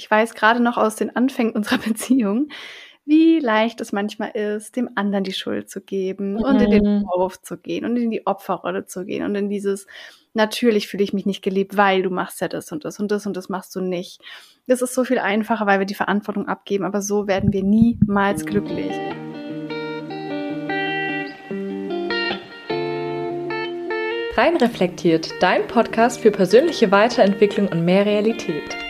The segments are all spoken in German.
Ich weiß gerade noch aus den Anfängen unserer Beziehung, wie leicht es manchmal ist, dem anderen die Schuld zu geben mhm. und in den mhm. Vorwurf zu gehen und in die Opferrolle zu gehen und in dieses, natürlich fühle ich mich nicht geliebt, weil du machst ja das und das und das und das machst du nicht. Das ist so viel einfacher, weil wir die Verantwortung abgeben, aber so werden wir niemals glücklich. Rein reflektiert, dein Podcast für persönliche Weiterentwicklung und mehr Realität.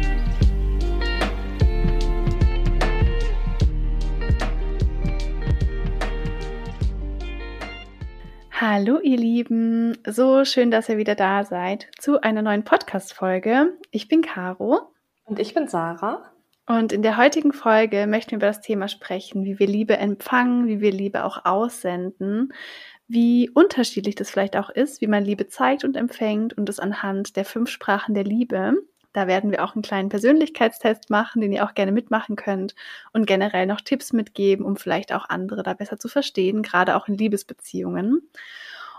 Hallo ihr Lieben, so schön, dass ihr wieder da seid zu einer neuen Podcast-Folge. Ich bin Caro. Und ich bin Sarah. Und in der heutigen Folge möchten wir über das Thema sprechen, wie wir Liebe empfangen, wie wir Liebe auch aussenden, wie unterschiedlich das vielleicht auch ist, wie man Liebe zeigt und empfängt und es anhand der fünf Sprachen der Liebe. Da werden wir auch einen kleinen Persönlichkeitstest machen, den ihr auch gerne mitmachen könnt und generell noch Tipps mitgeben, um vielleicht auch andere da besser zu verstehen, gerade auch in Liebesbeziehungen.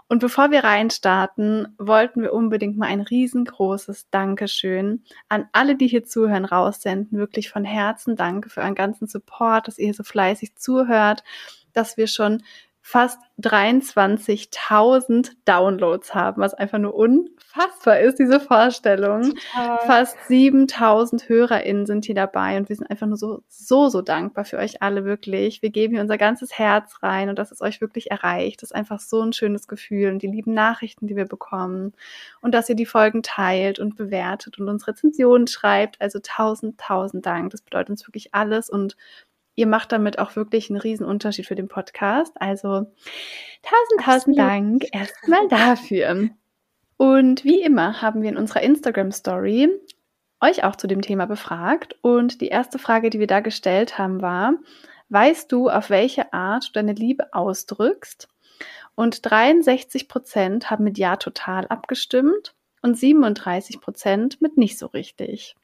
Und bevor wir reinstarten, wollten wir unbedingt mal ein riesengroßes Dankeschön an alle, die hier zuhören, raussenden. Wirklich von Herzen danke für euren ganzen Support, dass ihr so fleißig zuhört, dass wir schon fast 23.000 Downloads haben, was einfach nur unfassbar ist, diese Vorstellung. Total. Fast 7.000 HörerInnen sind hier dabei und wir sind einfach nur so, so, so dankbar für euch alle, wirklich. Wir geben hier unser ganzes Herz rein und dass es euch wirklich erreicht. Das ist einfach so ein schönes Gefühl und die lieben Nachrichten, die wir bekommen und dass ihr die Folgen teilt und bewertet und uns Rezensionen schreibt. Also tausend, tausend Dank. Das bedeutet uns wirklich alles und ihr macht damit auch wirklich einen riesen Unterschied für den Podcast. Also tausend, tausend Dank erstmal dafür. Und wie immer haben wir in unserer Instagram Story euch auch zu dem Thema befragt. Und die erste Frage, die wir da gestellt haben, war, weißt du, auf welche Art du deine Liebe ausdrückst? Und 63 Prozent haben mit Ja total abgestimmt und 37 Prozent mit nicht so richtig.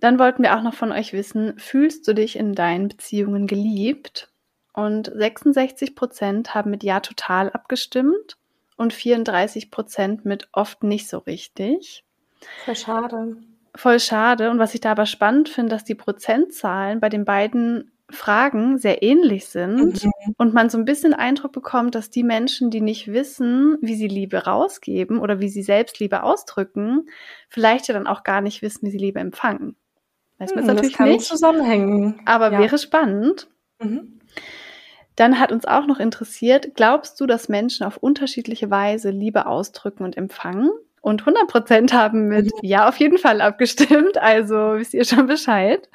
Dann wollten wir auch noch von euch wissen, fühlst du dich in deinen Beziehungen geliebt? Und 66 Prozent haben mit Ja total abgestimmt und 34 Prozent mit oft nicht so richtig. Voll schade. Voll schade. Und was ich da aber spannend finde, dass die Prozentzahlen bei den beiden Fragen sehr ähnlich sind mhm. und man so ein bisschen Eindruck bekommt, dass die Menschen, die nicht wissen, wie sie Liebe rausgeben oder wie sie selbst Liebe ausdrücken, vielleicht ja dann auch gar nicht wissen, wie sie Liebe empfangen. Weiß man hm, natürlich das kann nicht. zusammenhängen. Aber ja. wäre spannend. Mhm. Dann hat uns auch noch interessiert, glaubst du, dass Menschen auf unterschiedliche Weise Liebe ausdrücken und empfangen? Und 100 Prozent haben mit mhm. Ja auf jeden Fall abgestimmt. Also wisst ihr schon Bescheid.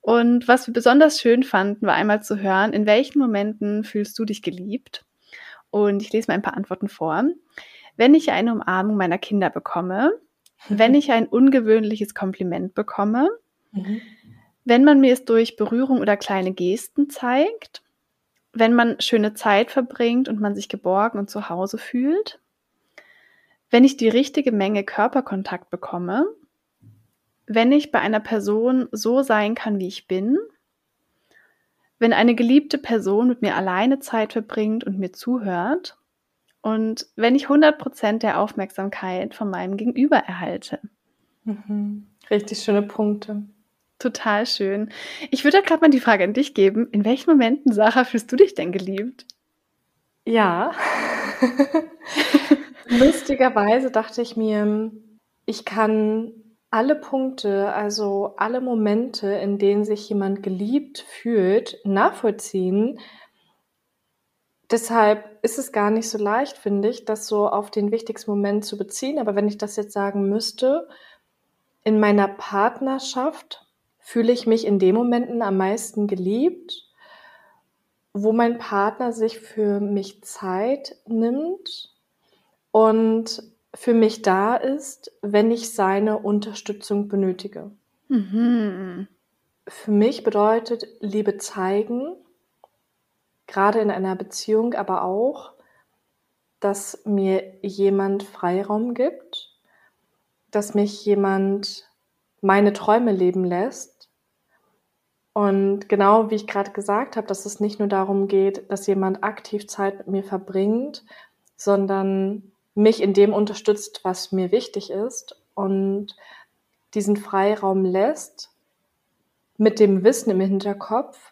Und was wir besonders schön fanden, war einmal zu hören, in welchen Momenten fühlst du dich geliebt? Und ich lese mal ein paar Antworten vor. Wenn ich eine Umarmung meiner Kinder bekomme, wenn ich ein ungewöhnliches Kompliment bekomme, mhm. wenn man mir es durch Berührung oder kleine Gesten zeigt, wenn man schöne Zeit verbringt und man sich geborgen und zu Hause fühlt, wenn ich die richtige Menge Körperkontakt bekomme, wenn ich bei einer Person so sein kann, wie ich bin, wenn eine geliebte Person mit mir alleine Zeit verbringt und mir zuhört und wenn ich 100% der Aufmerksamkeit von meinem Gegenüber erhalte. Mhm. Richtig schöne Punkte. Total schön. Ich würde gerade mal die Frage an dich geben. In welchen Momenten, Sarah, fühlst du dich denn geliebt? Ja. Lustigerweise dachte ich mir, ich kann alle Punkte, also alle Momente, in denen sich jemand geliebt fühlt, nachvollziehen, Deshalb ist es gar nicht so leicht, finde ich, das so auf den wichtigsten Moment zu beziehen. Aber wenn ich das jetzt sagen müsste, in meiner Partnerschaft fühle ich mich in den Momenten am meisten geliebt, wo mein Partner sich für mich Zeit nimmt und für mich da ist, wenn ich seine Unterstützung benötige. Mhm. Für mich bedeutet Liebe zeigen, gerade in einer Beziehung, aber auch, dass mir jemand Freiraum gibt, dass mich jemand meine Träume leben lässt. Und genau wie ich gerade gesagt habe, dass es nicht nur darum geht, dass jemand aktiv Zeit mit mir verbringt, sondern mich in dem unterstützt, was mir wichtig ist und diesen Freiraum lässt, mit dem Wissen im Hinterkopf,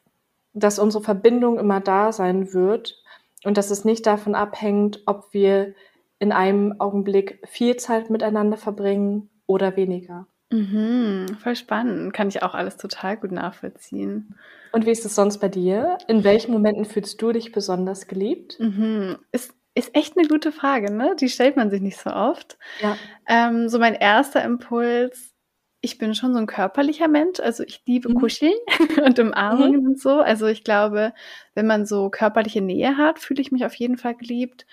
dass unsere Verbindung immer da sein wird und dass es nicht davon abhängt, ob wir in einem Augenblick viel Zeit miteinander verbringen oder weniger. Mhm, voll spannend. Kann ich auch alles total gut nachvollziehen. Und wie ist es sonst bei dir? In welchen Momenten fühlst du dich besonders geliebt? Mhm. Ist, ist echt eine gute Frage, ne? Die stellt man sich nicht so oft. Ja. Ähm, so mein erster Impuls, ich bin schon so ein körperlicher Mensch, also ich liebe mhm. Kuscheln und Umarmungen mhm. und so. Also ich glaube, wenn man so körperliche Nähe hat, fühle ich mich auf jeden Fall geliebt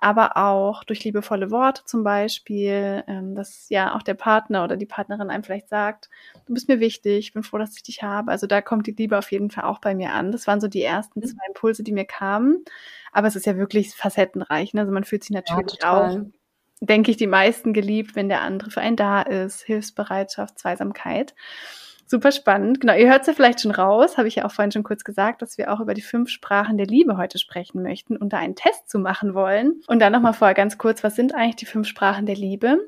aber auch durch liebevolle Worte zum Beispiel, ähm, dass ja auch der Partner oder die Partnerin einem vielleicht sagt, du bist mir wichtig, ich bin froh, dass ich dich habe. Also da kommt die Liebe auf jeden Fall auch bei mir an. Das waren so die ersten mhm. zwei Impulse, die mir kamen. Aber es ist ja wirklich facettenreich. Ne? Also man fühlt sich natürlich ja, auch, denke ich, die meisten geliebt, wenn der andere für einen da ist. Hilfsbereitschaft, Zweisamkeit. Super spannend. Genau, ihr hört es ja vielleicht schon raus, habe ich ja auch vorhin schon kurz gesagt, dass wir auch über die fünf Sprachen der Liebe heute sprechen möchten und da einen Test zu machen wollen. Und dann nochmal vorher ganz kurz, was sind eigentlich die fünf Sprachen der Liebe?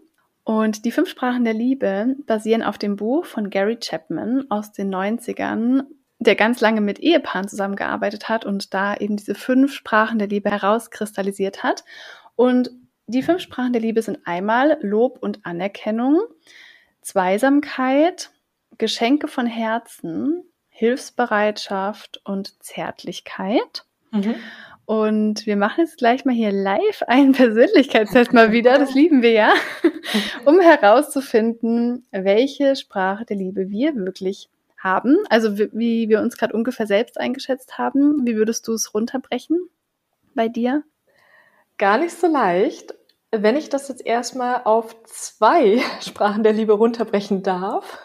Und die fünf Sprachen der Liebe basieren auf dem Buch von Gary Chapman aus den 90ern, der ganz lange mit Ehepaaren zusammengearbeitet hat und da eben diese fünf Sprachen der Liebe herauskristallisiert hat. Und die fünf Sprachen der Liebe sind einmal Lob und Anerkennung, Zweisamkeit, Geschenke von Herzen, Hilfsbereitschaft und Zärtlichkeit. Mhm. Und wir machen jetzt gleich mal hier live einen Persönlichkeitstest mal wieder, das lieben wir ja, um herauszufinden, welche Sprache der Liebe wir wirklich haben. Also wie wir uns gerade ungefähr selbst eingeschätzt haben. Wie würdest du es runterbrechen bei dir? Gar nicht so leicht. Wenn ich das jetzt erstmal auf zwei Sprachen der Liebe runterbrechen darf,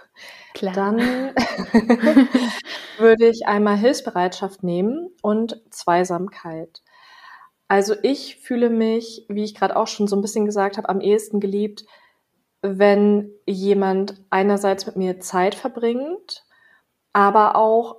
Klar. Dann würde ich einmal Hilfsbereitschaft nehmen und Zweisamkeit. Also ich fühle mich, wie ich gerade auch schon so ein bisschen gesagt habe, am ehesten geliebt, wenn jemand einerseits mit mir Zeit verbringt, aber auch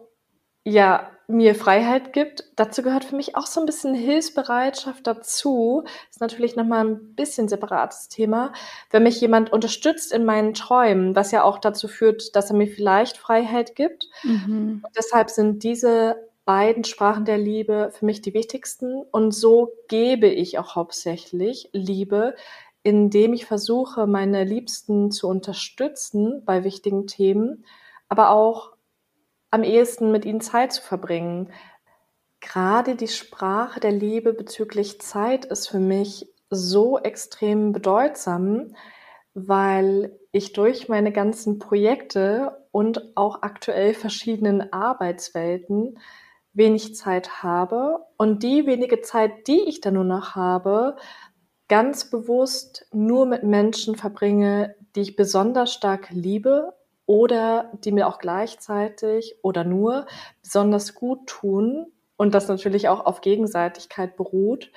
ja mir Freiheit gibt. Dazu gehört für mich auch so ein bisschen Hilfsbereitschaft dazu. Ist natürlich nochmal ein bisschen separates Thema. Wenn mich jemand unterstützt in meinen Träumen, was ja auch dazu führt, dass er mir vielleicht Freiheit gibt. Mhm. Deshalb sind diese beiden Sprachen der Liebe für mich die wichtigsten. Und so gebe ich auch hauptsächlich Liebe, indem ich versuche, meine Liebsten zu unterstützen bei wichtigen Themen, aber auch am ehesten mit ihnen Zeit zu verbringen. Gerade die Sprache der Liebe bezüglich Zeit ist für mich so extrem bedeutsam, weil ich durch meine ganzen Projekte und auch aktuell verschiedenen Arbeitswelten wenig Zeit habe und die wenige Zeit, die ich dann nur noch habe, ganz bewusst nur mit Menschen verbringe, die ich besonders stark liebe oder die mir auch gleichzeitig oder nur besonders gut tun und das natürlich auch auf Gegenseitigkeit beruht.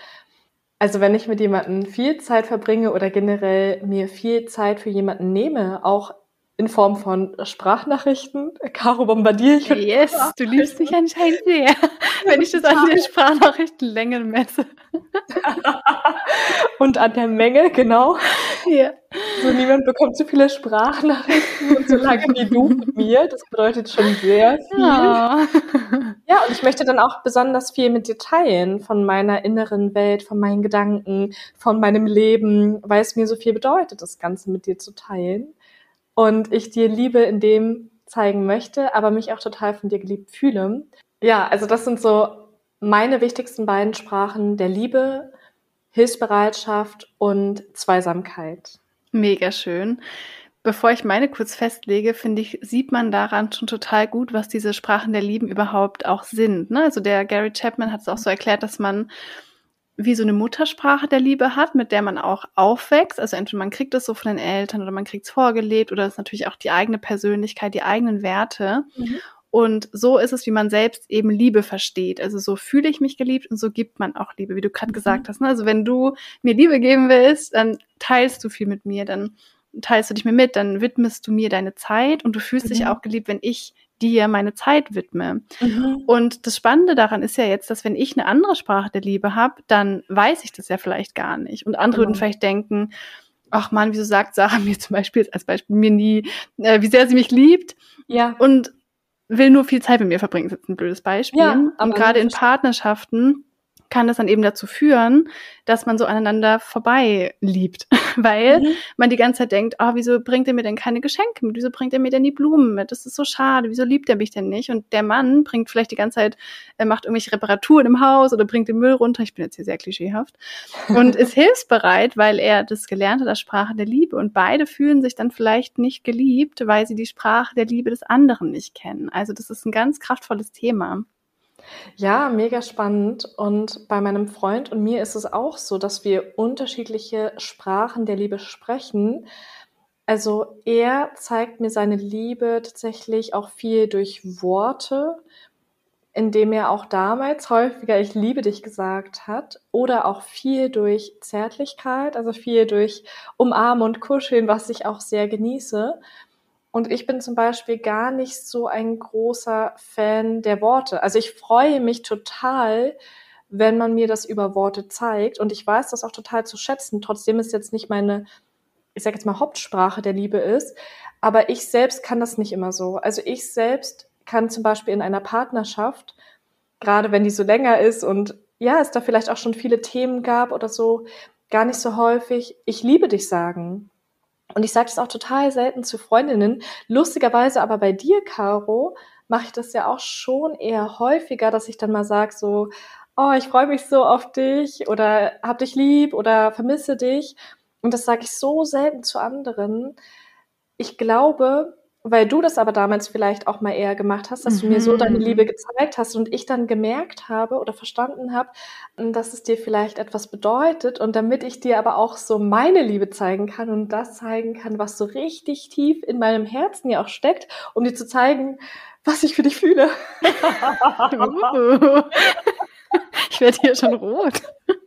Also wenn ich mit jemandem viel Zeit verbringe oder generell mir viel Zeit für jemanden nehme, auch in Form von Sprachnachrichten. Caro bombardiere ich. Yes, du liebst mich anscheinend sehr, wenn ich das an den Sprachnachrichtenlängen messe. und an der Menge, genau. Ja. So niemand bekommt so viele Sprachnachrichten und so lange wie du mit mir. Das bedeutet schon sehr viel. Ja. ja, und ich möchte dann auch besonders viel mit dir teilen von meiner inneren Welt, von meinen Gedanken, von meinem Leben, weil es mir so viel bedeutet, das Ganze mit dir zu teilen und ich dir Liebe in dem zeigen möchte, aber mich auch total von dir geliebt fühle. Ja, also das sind so meine wichtigsten beiden Sprachen der Liebe, Hilfsbereitschaft und Zweisamkeit. Mega schön. Bevor ich meine kurz festlege, finde ich, sieht man daran schon total gut, was diese Sprachen der Lieben überhaupt auch sind. Ne? Also der Gary Chapman hat es auch so erklärt, dass man wie so eine Muttersprache der Liebe hat, mit der man auch aufwächst. Also entweder man kriegt es so von den Eltern oder man kriegt es vorgelebt oder es ist natürlich auch die eigene Persönlichkeit, die eigenen Werte. Mhm. Und so ist es, wie man selbst eben Liebe versteht. Also so fühle ich mich geliebt und so gibt man auch Liebe, wie du gerade mhm. gesagt hast. Ne? Also wenn du mir Liebe geben willst, dann teilst du viel mit mir, dann teilst du dich mir mit, dann widmest du mir deine Zeit und du fühlst mhm. dich auch geliebt, wenn ich dir meine Zeit widme. Mhm. Und das Spannende daran ist ja jetzt, dass wenn ich eine andere Sprache der Liebe habe, dann weiß ich das ja vielleicht gar nicht. Und andere genau. würden vielleicht denken, ach man, wieso sagt Sarah mir zum Beispiel als Beispiel mir nie, äh, wie sehr sie mich liebt? Ja. Und will nur viel Zeit mit mir verbringen, das ist ein blödes Beispiel. Ja, und gerade in Partnerschaften kann das dann eben dazu führen, dass man so aneinander vorbei liebt, weil mhm. man die ganze Zeit denkt, oh, wieso bringt er mir denn keine Geschenke mit? Wieso bringt er mir denn die Blumen mit? Das ist so schade. Wieso liebt er mich denn nicht? Und der Mann bringt vielleicht die ganze Zeit, er macht irgendwelche Reparaturen im Haus oder bringt den Müll runter. Ich bin jetzt hier sehr klischeehaft und ist hilfsbereit, weil er das gelernt hat als Sprache der Liebe. Und beide fühlen sich dann vielleicht nicht geliebt, weil sie die Sprache der Liebe des anderen nicht kennen. Also das ist ein ganz kraftvolles Thema. Ja, mega spannend. Und bei meinem Freund und mir ist es auch so, dass wir unterschiedliche Sprachen der Liebe sprechen. Also er zeigt mir seine Liebe tatsächlich auch viel durch Worte, indem er auch damals häufiger ich liebe dich gesagt hat oder auch viel durch Zärtlichkeit, also viel durch Umarmen und Kuscheln, was ich auch sehr genieße. Und ich bin zum Beispiel gar nicht so ein großer Fan der Worte. Also ich freue mich total, wenn man mir das über Worte zeigt. Und ich weiß das auch total zu schätzen. Trotzdem ist jetzt nicht meine, ich sage jetzt mal, Hauptsprache der Liebe ist. Aber ich selbst kann das nicht immer so. Also ich selbst kann zum Beispiel in einer Partnerschaft, gerade wenn die so länger ist und ja, es da vielleicht auch schon viele Themen gab oder so, gar nicht so häufig, ich liebe dich sagen. Und ich sage das auch total selten zu Freundinnen. Lustigerweise aber bei dir, Caro, mache ich das ja auch schon eher häufiger, dass ich dann mal sage so, oh, ich freue mich so auf dich oder hab dich lieb oder vermisse dich. Und das sage ich so selten zu anderen. Ich glaube, weil du das aber damals vielleicht auch mal eher gemacht hast, dass mhm. du mir so deine mhm. Liebe gezeigt hast und ich dann gemerkt habe oder verstanden habe, dass es dir vielleicht etwas bedeutet und damit ich dir aber auch so meine Liebe zeigen kann und das zeigen kann, was so richtig tief in meinem Herzen ja auch steckt, um dir zu zeigen, was ich für dich fühle. ich werde hier schon rot.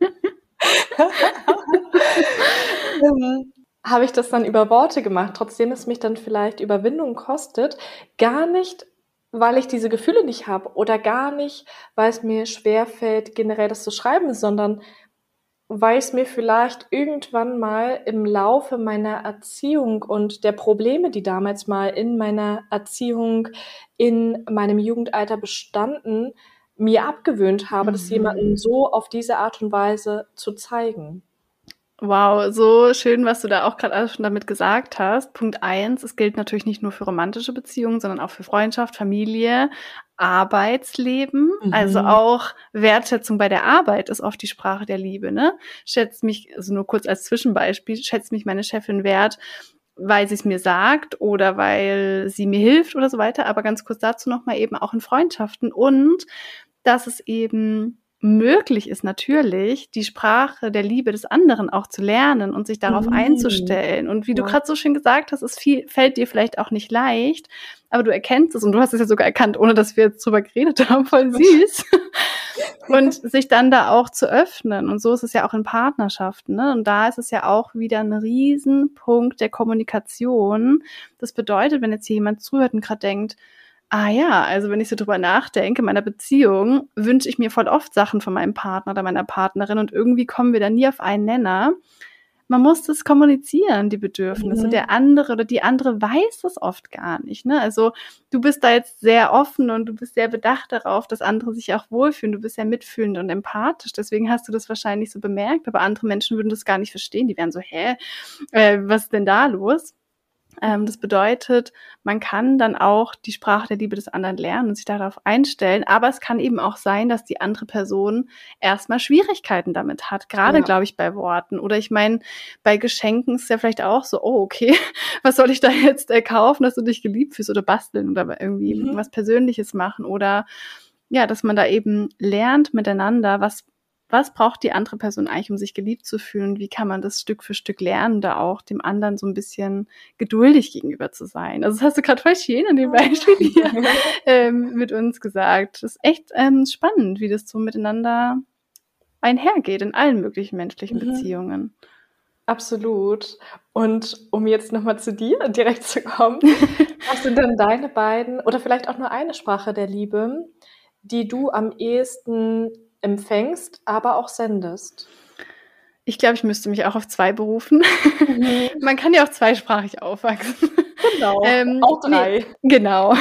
Habe ich das dann über Worte gemacht, trotzdem es mich dann vielleicht Überwindung kostet, gar nicht, weil ich diese Gefühle nicht habe oder gar nicht, weil es mir schwerfällt, generell das zu schreiben, sondern weil es mir vielleicht irgendwann mal im Laufe meiner Erziehung und der Probleme, die damals mal in meiner Erziehung, in meinem Jugendalter bestanden, mir abgewöhnt habe, mhm. das jemandem so auf diese Art und Weise zu zeigen. Wow, so schön, was du da auch gerade schon damit gesagt hast. Punkt eins, es gilt natürlich nicht nur für romantische Beziehungen, sondern auch für Freundschaft, Familie, Arbeitsleben, mhm. also auch Wertschätzung bei der Arbeit ist oft die Sprache der Liebe, ne? Schätzt mich, also nur kurz als Zwischenbeispiel, schätzt mich meine Chefin wert, weil sie es mir sagt oder weil sie mir hilft oder so weiter. Aber ganz kurz dazu nochmal eben auch in Freundschaften und dass es eben möglich ist natürlich, die Sprache der Liebe des anderen auch zu lernen und sich darauf mhm. einzustellen. Und wie ja. du gerade so schön gesagt hast, es viel, fällt dir vielleicht auch nicht leicht, aber du erkennst es und du hast es ja sogar erkannt, ohne dass wir jetzt drüber geredet haben, voll süß. und sich dann da auch zu öffnen. Und so ist es ja auch in Partnerschaften. Ne? Und da ist es ja auch wieder ein Riesenpunkt der Kommunikation. Das bedeutet, wenn jetzt hier jemand zuhört und gerade denkt, Ah ja, also wenn ich so drüber nachdenke, in meiner Beziehung wünsche ich mir voll oft Sachen von meinem Partner oder meiner Partnerin und irgendwie kommen wir da nie auf einen Nenner. Man muss das kommunizieren, die Bedürfnisse. Mhm. Der andere oder die andere weiß das oft gar nicht. Ne? Also du bist da jetzt sehr offen und du bist sehr bedacht darauf, dass andere sich auch wohlfühlen. Du bist ja mitfühlend und empathisch. Deswegen hast du das wahrscheinlich so bemerkt. Aber andere Menschen würden das gar nicht verstehen. Die wären so, hä, äh, was ist denn da los? Ähm, das bedeutet, man kann dann auch die Sprache der Liebe des anderen lernen und sich darauf einstellen. Aber es kann eben auch sein, dass die andere Person erstmal Schwierigkeiten damit hat. Gerade, ja. glaube ich, bei Worten. Oder ich meine, bei Geschenken ist es ja vielleicht auch so, oh, okay, was soll ich da jetzt äh, kaufen, dass du dich geliebt fühlst oder basteln oder irgendwie mhm. was Persönliches machen oder ja, dass man da eben lernt miteinander, was was braucht die andere Person eigentlich, um sich geliebt zu fühlen? Wie kann man das Stück für Stück lernen, da auch dem anderen so ein bisschen geduldig gegenüber zu sein? Also das hast du gerade voll schön an dem Beispiel hier ähm, mit uns gesagt. Das ist echt ähm, spannend, wie das so miteinander einhergeht in allen möglichen menschlichen mhm. Beziehungen. Absolut. Und um jetzt nochmal zu dir direkt zu kommen, was sind denn deine beiden oder vielleicht auch nur eine Sprache der Liebe, die du am ehesten empfängst, aber auch sendest? Ich glaube, ich müsste mich auch auf zwei berufen. Mhm. Man kann ja auch zweisprachig aufwachsen. Genau. ähm, auch drei. Nee, genau.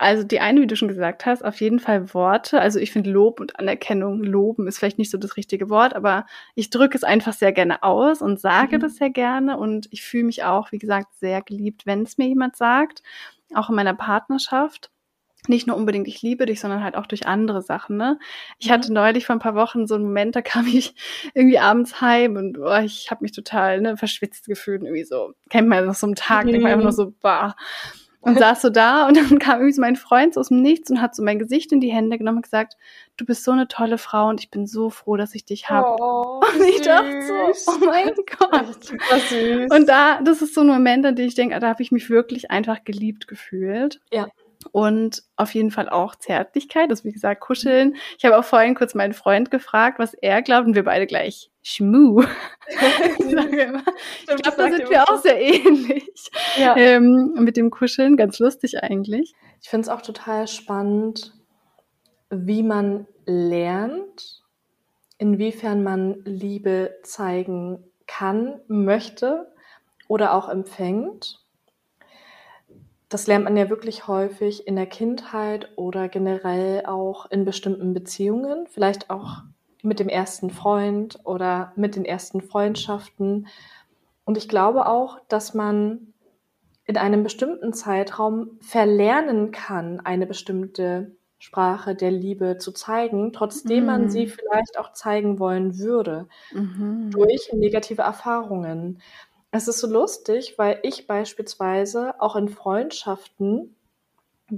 Also die eine, wie du schon gesagt hast, auf jeden Fall Worte. Also ich finde Lob und Anerkennung, loben ist vielleicht nicht so das richtige Wort, aber ich drücke es einfach sehr gerne aus und sage mhm. das sehr gerne und ich fühle mich auch, wie gesagt, sehr geliebt, wenn es mir jemand sagt, auch in meiner Partnerschaft. Nicht nur unbedingt ich liebe dich, sondern halt auch durch andere Sachen. Ne? Ich mhm. hatte neulich vor ein paar Wochen so einen Moment, da kam ich irgendwie abends heim und oh, ich habe mich total ne, verschwitzt gefühlt, irgendwie so. Kennt man das so einen Tag, mhm. denkt man einfach nur so, bah und saß so da und dann kam irgendwie so mein Freund so aus dem Nichts und hat so mein Gesicht in die Hände genommen und gesagt, du bist so eine tolle Frau und ich bin so froh, dass ich dich habe. Oh, und ich süß. dachte so, oh mein Gott. süß. Und da, das ist so ein Moment, an den ich denke, da habe ich mich wirklich einfach geliebt gefühlt. Ja und auf jeden Fall auch Zärtlichkeit, das wie gesagt Kuscheln. Ich habe auch vorhin kurz meinen Freund gefragt, was er glaubt und wir beide gleich Schmu. ich glaube, da sind wir auch sehr ähnlich ja. ähm, mit dem Kuscheln, ganz lustig eigentlich. Ich finde es auch total spannend, wie man lernt, inwiefern man Liebe zeigen kann, möchte oder auch empfängt das lernt man ja wirklich häufig in der Kindheit oder generell auch in bestimmten Beziehungen, vielleicht auch mit dem ersten Freund oder mit den ersten Freundschaften. Und ich glaube auch, dass man in einem bestimmten Zeitraum verlernen kann, eine bestimmte Sprache der Liebe zu zeigen, trotzdem mhm. man sie vielleicht auch zeigen wollen würde, mhm. durch negative Erfahrungen. Es ist so lustig, weil ich beispielsweise auch in Freundschaften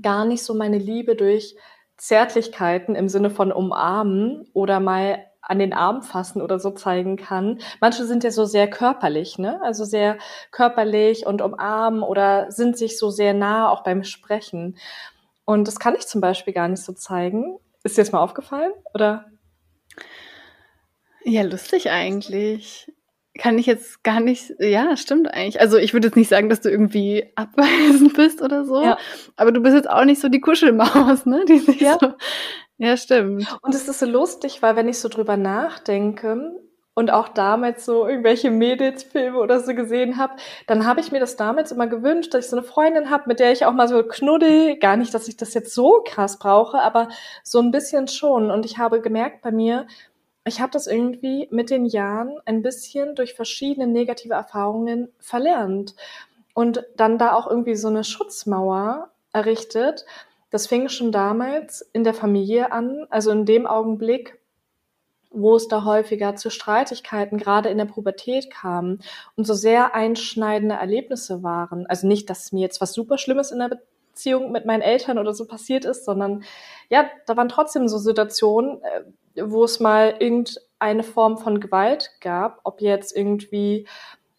gar nicht so meine Liebe durch Zärtlichkeiten im Sinne von umarmen oder mal an den Arm fassen oder so zeigen kann. Manche sind ja so sehr körperlich, ne? Also sehr körperlich und umarmen oder sind sich so sehr nah auch beim Sprechen. Und das kann ich zum Beispiel gar nicht so zeigen. Ist dir das mal aufgefallen? Oder? Ja, lustig eigentlich kann ich jetzt gar nicht, ja, stimmt eigentlich. Also ich würde jetzt nicht sagen, dass du irgendwie abweisend bist oder so, ja. aber du bist jetzt auch nicht so die Kuschelmaus, ne? Die sich ja. So, ja, stimmt. Und es ist so lustig, weil wenn ich so drüber nachdenke und auch damals so irgendwelche Mädelsfilme oder so gesehen habe, dann habe ich mir das damals immer gewünscht, dass ich so eine Freundin habe, mit der ich auch mal so knuddel. Gar nicht, dass ich das jetzt so krass brauche, aber so ein bisschen schon. Und ich habe gemerkt bei mir, ich habe das irgendwie mit den Jahren ein bisschen durch verschiedene negative Erfahrungen verlernt und dann da auch irgendwie so eine Schutzmauer errichtet. Das fing schon damals in der Familie an, also in dem Augenblick, wo es da häufiger zu Streitigkeiten gerade in der Pubertät kam und so sehr einschneidende Erlebnisse waren. Also nicht, dass mir jetzt was super Schlimmes in der Beziehung mit meinen Eltern oder so passiert ist, sondern ja, da waren trotzdem so Situationen, äh, wo es mal irgendeine Form von Gewalt gab, ob jetzt irgendwie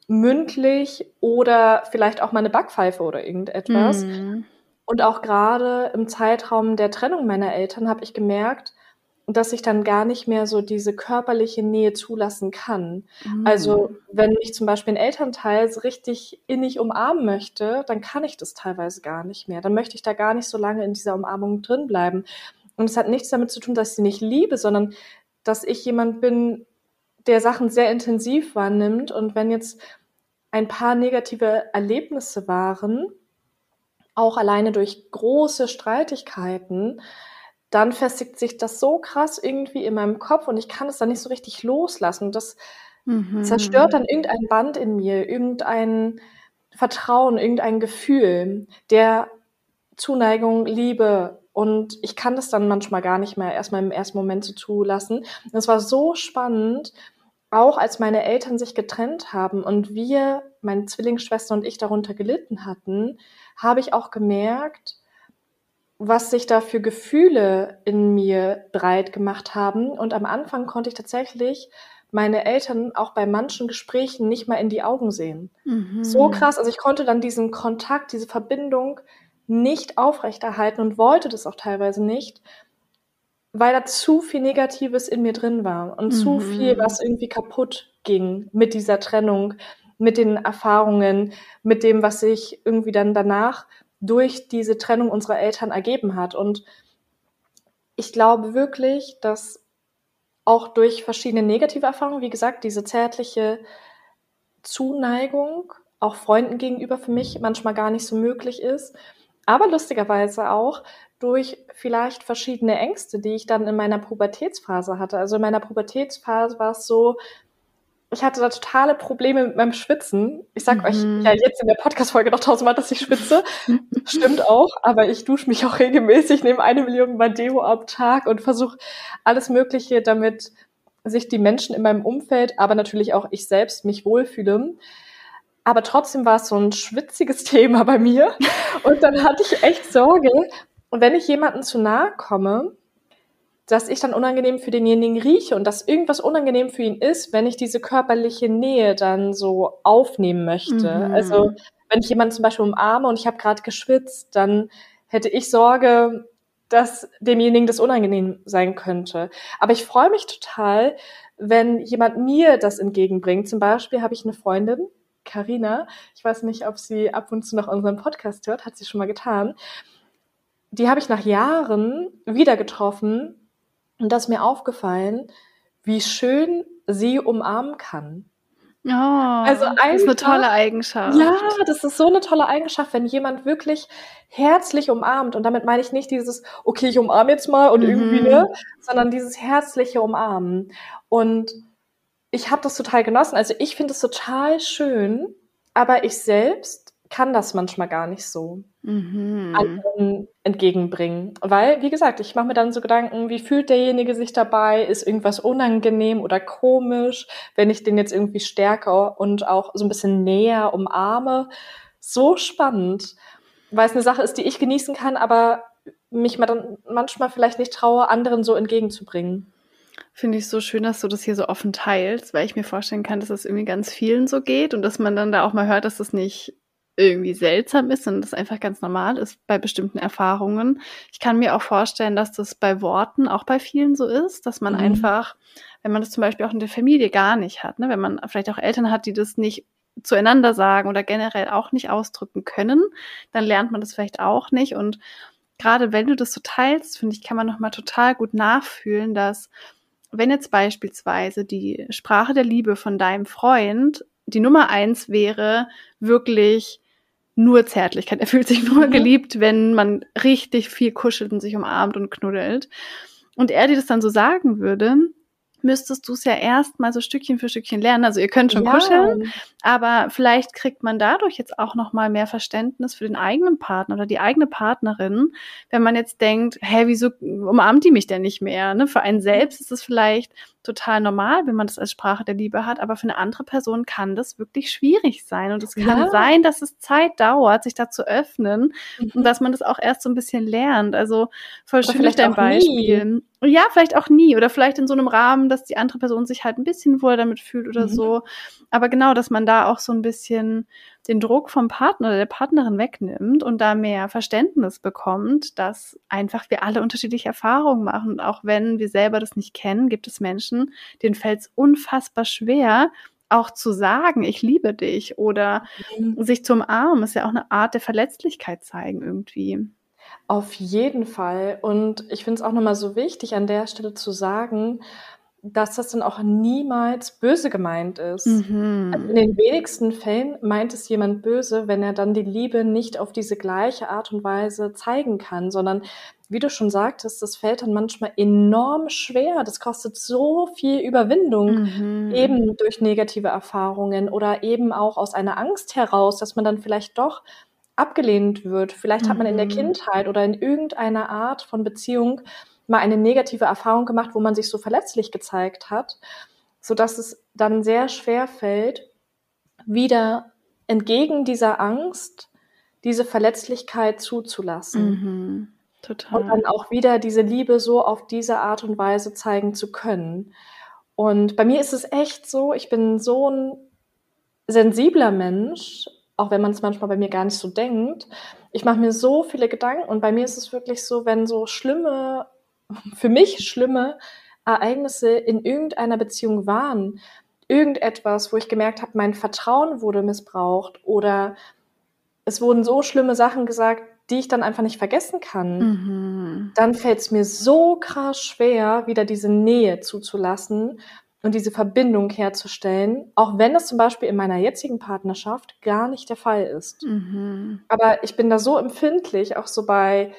mündlich oder vielleicht auch mal eine Backpfeife oder irgendetwas. Mhm. Und auch gerade im Zeitraum der Trennung meiner Eltern habe ich gemerkt, dass ich dann gar nicht mehr so diese körperliche Nähe zulassen kann. Mhm. Also wenn ich zum Beispiel einen Elternteil richtig innig umarmen möchte, dann kann ich das teilweise gar nicht mehr. Dann möchte ich da gar nicht so lange in dieser Umarmung drin bleiben. Und es hat nichts damit zu tun, dass ich sie nicht liebe, sondern dass ich jemand bin, der Sachen sehr intensiv wahrnimmt. Und wenn jetzt ein paar negative Erlebnisse waren, auch alleine durch große Streitigkeiten, dann festigt sich das so krass irgendwie in meinem Kopf und ich kann es dann nicht so richtig loslassen. Das mhm. zerstört dann irgendein Band in mir, irgendein Vertrauen, irgendein Gefühl der Zuneigung, Liebe, und ich kann das dann manchmal gar nicht mehr erstmal im ersten Moment so zulassen. Es war so spannend, auch als meine Eltern sich getrennt haben und wir, meine Zwillingsschwester und ich darunter gelitten hatten, habe ich auch gemerkt, was sich da für Gefühle in mir breit gemacht haben. Und am Anfang konnte ich tatsächlich meine Eltern auch bei manchen Gesprächen nicht mal in die Augen sehen. Mhm. So krass. Also ich konnte dann diesen Kontakt, diese Verbindung nicht aufrechterhalten und wollte das auch teilweise nicht, weil da zu viel Negatives in mir drin war und mhm. zu viel, was irgendwie kaputt ging mit dieser Trennung, mit den Erfahrungen, mit dem, was sich irgendwie dann danach durch diese Trennung unserer Eltern ergeben hat. Und ich glaube wirklich, dass auch durch verschiedene negative Erfahrungen, wie gesagt, diese zärtliche Zuneigung auch Freunden gegenüber für mich manchmal gar nicht so möglich ist. Aber lustigerweise auch durch vielleicht verschiedene Ängste, die ich dann in meiner Pubertätsphase hatte. Also in meiner Pubertätsphase war es so, ich hatte da totale Probleme mit meinem Schwitzen. Ich sag mhm. euch ja jetzt in der Podcast-Folge noch tausendmal, dass ich schwitze. Stimmt auch, aber ich dusche mich auch regelmäßig, nehme eine Million Mal Deo am Tag und versuche alles Mögliche, damit sich die Menschen in meinem Umfeld, aber natürlich auch ich selbst mich wohlfühle. Aber trotzdem war es so ein schwitziges Thema bei mir. Und dann hatte ich echt Sorge. Und wenn ich jemanden zu nahe komme, dass ich dann unangenehm für denjenigen rieche und dass irgendwas unangenehm für ihn ist, wenn ich diese körperliche Nähe dann so aufnehmen möchte. Mhm. Also wenn ich jemanden zum Beispiel umarme und ich habe gerade geschwitzt, dann hätte ich Sorge, dass demjenigen das unangenehm sein könnte. Aber ich freue mich total, wenn jemand mir das entgegenbringt. Zum Beispiel habe ich eine Freundin, Karina. Ich weiß nicht, ob sie ab und zu noch unseren Podcast hört, hat sie schon mal getan. Die habe ich nach Jahren wieder getroffen und da ist mir aufgefallen, wie schön sie umarmen kann. Oh, also einfach, das ist eine tolle Eigenschaft. Ja, das ist so eine tolle Eigenschaft, wenn jemand wirklich herzlich umarmt. Und damit meine ich nicht dieses, okay, ich umarme jetzt mal und mhm. irgendwie, ne, sondern dieses herzliche Umarmen. Und ich habe das total genossen. Also ich finde es total schön, aber ich selbst kann das manchmal gar nicht so mhm. anderen entgegenbringen. Weil, wie gesagt, ich mache mir dann so Gedanken, wie fühlt derjenige sich dabei? Ist irgendwas unangenehm oder komisch, wenn ich den jetzt irgendwie stärker und auch so ein bisschen näher umarme? So spannend, weil es eine Sache ist, die ich genießen kann, aber mich dann manchmal vielleicht nicht traue, anderen so entgegenzubringen. Finde ich so schön, dass du das hier so offen teilst, weil ich mir vorstellen kann, dass das irgendwie ganz vielen so geht und dass man dann da auch mal hört, dass das nicht irgendwie seltsam ist und das einfach ganz normal ist bei bestimmten Erfahrungen. Ich kann mir auch vorstellen, dass das bei Worten auch bei vielen so ist, dass man mhm. einfach, wenn man das zum Beispiel auch in der Familie gar nicht hat, ne, wenn man vielleicht auch Eltern hat, die das nicht zueinander sagen oder generell auch nicht ausdrücken können, dann lernt man das vielleicht auch nicht. Und gerade wenn du das so teilst, finde ich, kann man nochmal total gut nachfühlen, dass wenn jetzt beispielsweise die Sprache der Liebe von deinem Freund die Nummer eins wäre, wirklich nur Zärtlichkeit. Er fühlt sich nur mhm. geliebt, wenn man richtig viel kuschelt und sich umarmt und knuddelt. Und er dir das dann so sagen würde, müsstest du es ja erstmal so Stückchen für Stückchen lernen. Also ihr könnt schon ja. kuscheln, aber vielleicht kriegt man dadurch jetzt auch noch mal mehr Verständnis für den eigenen Partner oder die eigene Partnerin, wenn man jetzt denkt, hä, wieso umarmt die mich denn nicht mehr? Ne? Für einen selbst ist es vielleicht total normal, wenn man das als Sprache der Liebe hat, aber für eine andere Person kann das wirklich schwierig sein und es kann ja. sein, dass es Zeit dauert, sich da zu öffnen mhm. und dass man das auch erst so ein bisschen lernt. Also voll schön dein Beispiel. Nie. Ja, vielleicht auch nie oder vielleicht in so einem Rahmen, dass die andere Person sich halt ein bisschen wohl damit fühlt oder mhm. so. Aber genau, dass man da auch so ein bisschen den Druck vom Partner oder der Partnerin wegnimmt und da mehr Verständnis bekommt, dass einfach wir alle unterschiedliche Erfahrungen machen. Und auch wenn wir selber das nicht kennen, gibt es Menschen, denen fällt es unfassbar schwer, auch zu sagen, ich liebe dich oder mhm. sich zu umarmen, ist ja auch eine Art der Verletzlichkeit zeigen irgendwie. Auf jeden Fall. Und ich finde es auch nochmal so wichtig, an der Stelle zu sagen, dass das dann auch niemals böse gemeint ist. Mhm. Also in den wenigsten Fällen meint es jemand böse, wenn er dann die Liebe nicht auf diese gleiche Art und Weise zeigen kann, sondern wie du schon sagtest, das fällt dann manchmal enorm schwer. Das kostet so viel Überwindung, mhm. eben durch negative Erfahrungen oder eben auch aus einer Angst heraus, dass man dann vielleicht doch abgelehnt wird. Vielleicht hat man in der mhm. Kindheit oder in irgendeiner Art von Beziehung mal eine negative Erfahrung gemacht, wo man sich so verletzlich gezeigt hat, so dass es dann sehr schwer fällt, wieder entgegen dieser Angst diese Verletzlichkeit zuzulassen. Mhm, total. Und dann auch wieder diese Liebe so auf diese Art und Weise zeigen zu können. Und bei mir ist es echt so, ich bin so ein sensibler Mensch, auch wenn man es manchmal bei mir gar nicht so denkt. Ich mache mir so viele Gedanken und bei mir ist es wirklich so, wenn so schlimme für mich schlimme Ereignisse in irgendeiner Beziehung waren, irgendetwas, wo ich gemerkt habe, mein Vertrauen wurde missbraucht oder es wurden so schlimme Sachen gesagt, die ich dann einfach nicht vergessen kann, mhm. dann fällt es mir so krass schwer, wieder diese Nähe zuzulassen und diese Verbindung herzustellen, auch wenn das zum Beispiel in meiner jetzigen Partnerschaft gar nicht der Fall ist. Mhm. Aber ich bin da so empfindlich, auch so bei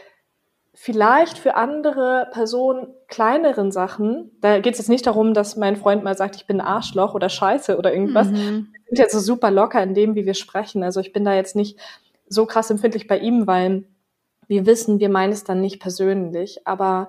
vielleicht für andere Personen kleineren Sachen. Da geht es jetzt nicht darum, dass mein Freund mal sagt, ich bin Arschloch oder Scheiße oder irgendwas. Mhm. Wir sind jetzt so super locker in dem, wie wir sprechen. Also ich bin da jetzt nicht so krass empfindlich bei ihm, weil wir wissen, wir meinen es dann nicht persönlich. Aber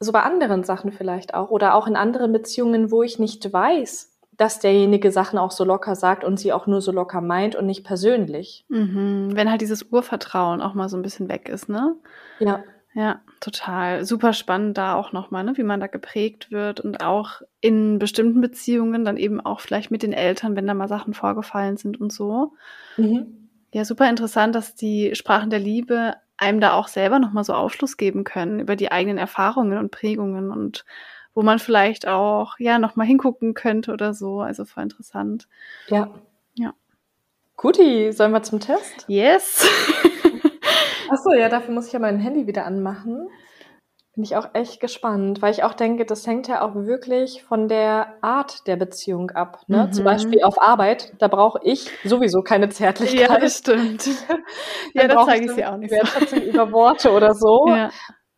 so bei anderen Sachen vielleicht auch oder auch in anderen Beziehungen, wo ich nicht weiß, dass derjenige Sachen auch so locker sagt und sie auch nur so locker meint und nicht persönlich. Mhm. Wenn halt dieses Urvertrauen auch mal so ein bisschen weg ist, ne? Ja. Ja, total. Super spannend da auch nochmal, ne? wie man da geprägt wird und auch in bestimmten Beziehungen dann eben auch vielleicht mit den Eltern, wenn da mal Sachen vorgefallen sind und so. Mhm. Ja, super interessant, dass die Sprachen der Liebe einem da auch selber nochmal so Aufschluss geben können über die eigenen Erfahrungen und Prägungen und wo man vielleicht auch, ja, nochmal hingucken könnte oder so. Also voll interessant. Ja. Ja. Guti, sollen wir zum Test? Yes. Achso, ja, dafür muss ich ja mein Handy wieder anmachen. Bin ich auch echt gespannt, weil ich auch denke, das hängt ja auch wirklich von der Art der Beziehung ab. Ne? Mhm. Zum Beispiel auf Arbeit, da brauche ich sowieso keine Zärtlichkeit. Ja, das stimmt. ja, da zeige ich sie auch nicht. So. über Worte oder so. Ja.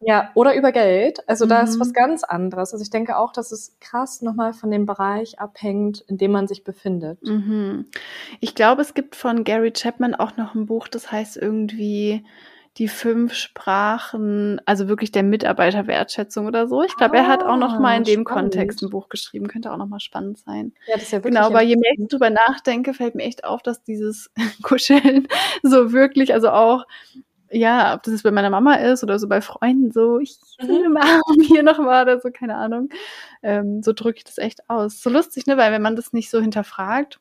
Ja, oder über Geld. Also da ist was mhm. ganz anderes. Also ich denke auch, dass es krass nochmal von dem Bereich abhängt, in dem man sich befindet. Mhm. Ich glaube, es gibt von Gary Chapman auch noch ein Buch, das heißt irgendwie die fünf Sprachen, also wirklich der Mitarbeiterwertschätzung oder so. Ich glaube, ah, er hat auch noch mal in dem ah, spannend. Kontext ein Buch geschrieben. Könnte auch noch mal spannend sein. Ja, das ist ja wirklich genau, aber je mehr ich drüber nachdenke, fällt mir echt auf, dass dieses Kuscheln so wirklich, also auch ja, ob das jetzt bei meiner Mama ist oder so bei Freunden, so, ich bin im Arm hier noch mal oder so, keine Ahnung. Ähm, so drücke ich das echt aus. So lustig, ne? Weil wenn man das nicht so hinterfragt,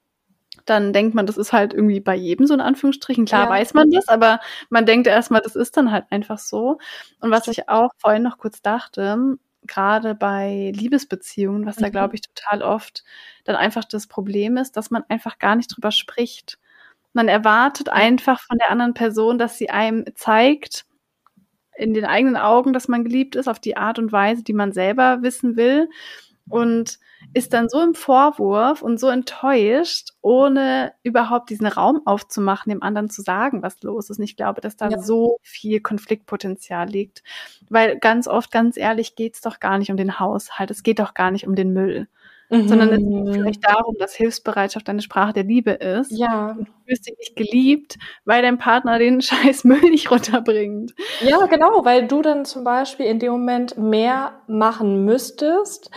dann denkt man, das ist halt irgendwie bei jedem so in Anführungsstrichen. Klar ja. weiß man das, aber man denkt erstmal, das ist dann halt einfach so. Und was ich auch vorhin noch kurz dachte, gerade bei Liebesbeziehungen, was mhm. da glaube ich total oft dann einfach das Problem ist, dass man einfach gar nicht drüber spricht. Man erwartet einfach von der anderen Person, dass sie einem zeigt, in den eigenen Augen, dass man geliebt ist, auf die Art und Weise, die man selber wissen will. Und ist dann so im Vorwurf und so enttäuscht, ohne überhaupt diesen Raum aufzumachen, dem anderen zu sagen, was los ist. Und ich glaube, dass da ja. so viel Konfliktpotenzial liegt. Weil ganz oft, ganz ehrlich, geht es doch gar nicht um den Haushalt. Es geht doch gar nicht um den Müll mhm. sondern es geht vielleicht darum, dass Hilfsbereitschaft eine Sprache der Liebe ist. Ja. Und du fühlst dich nicht geliebt, weil dein Partner den scheiß Müll nicht runterbringt. Ja, genau, weil du dann zum Beispiel in dem Moment mehr machen müsstest,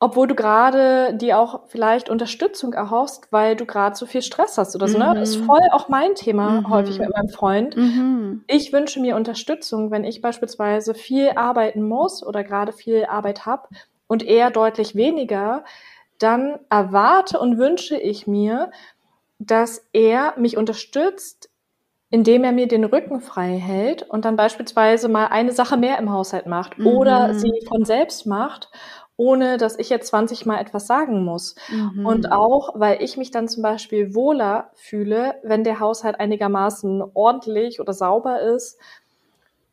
obwohl du gerade die auch vielleicht Unterstützung erhoffst, weil du gerade so viel Stress hast oder so. Ne? Mhm. Das ist voll auch mein Thema mhm. häufig mit meinem Freund. Mhm. Ich wünsche mir Unterstützung, wenn ich beispielsweise viel arbeiten muss oder gerade viel Arbeit habe und er deutlich weniger, dann erwarte und wünsche ich mir, dass er mich unterstützt, indem er mir den Rücken frei hält und dann beispielsweise mal eine Sache mehr im Haushalt macht mhm. oder sie von selbst macht, ohne dass ich jetzt 20 Mal etwas sagen muss. Mhm. Und auch, weil ich mich dann zum Beispiel wohler fühle, wenn der Haushalt einigermaßen ordentlich oder sauber ist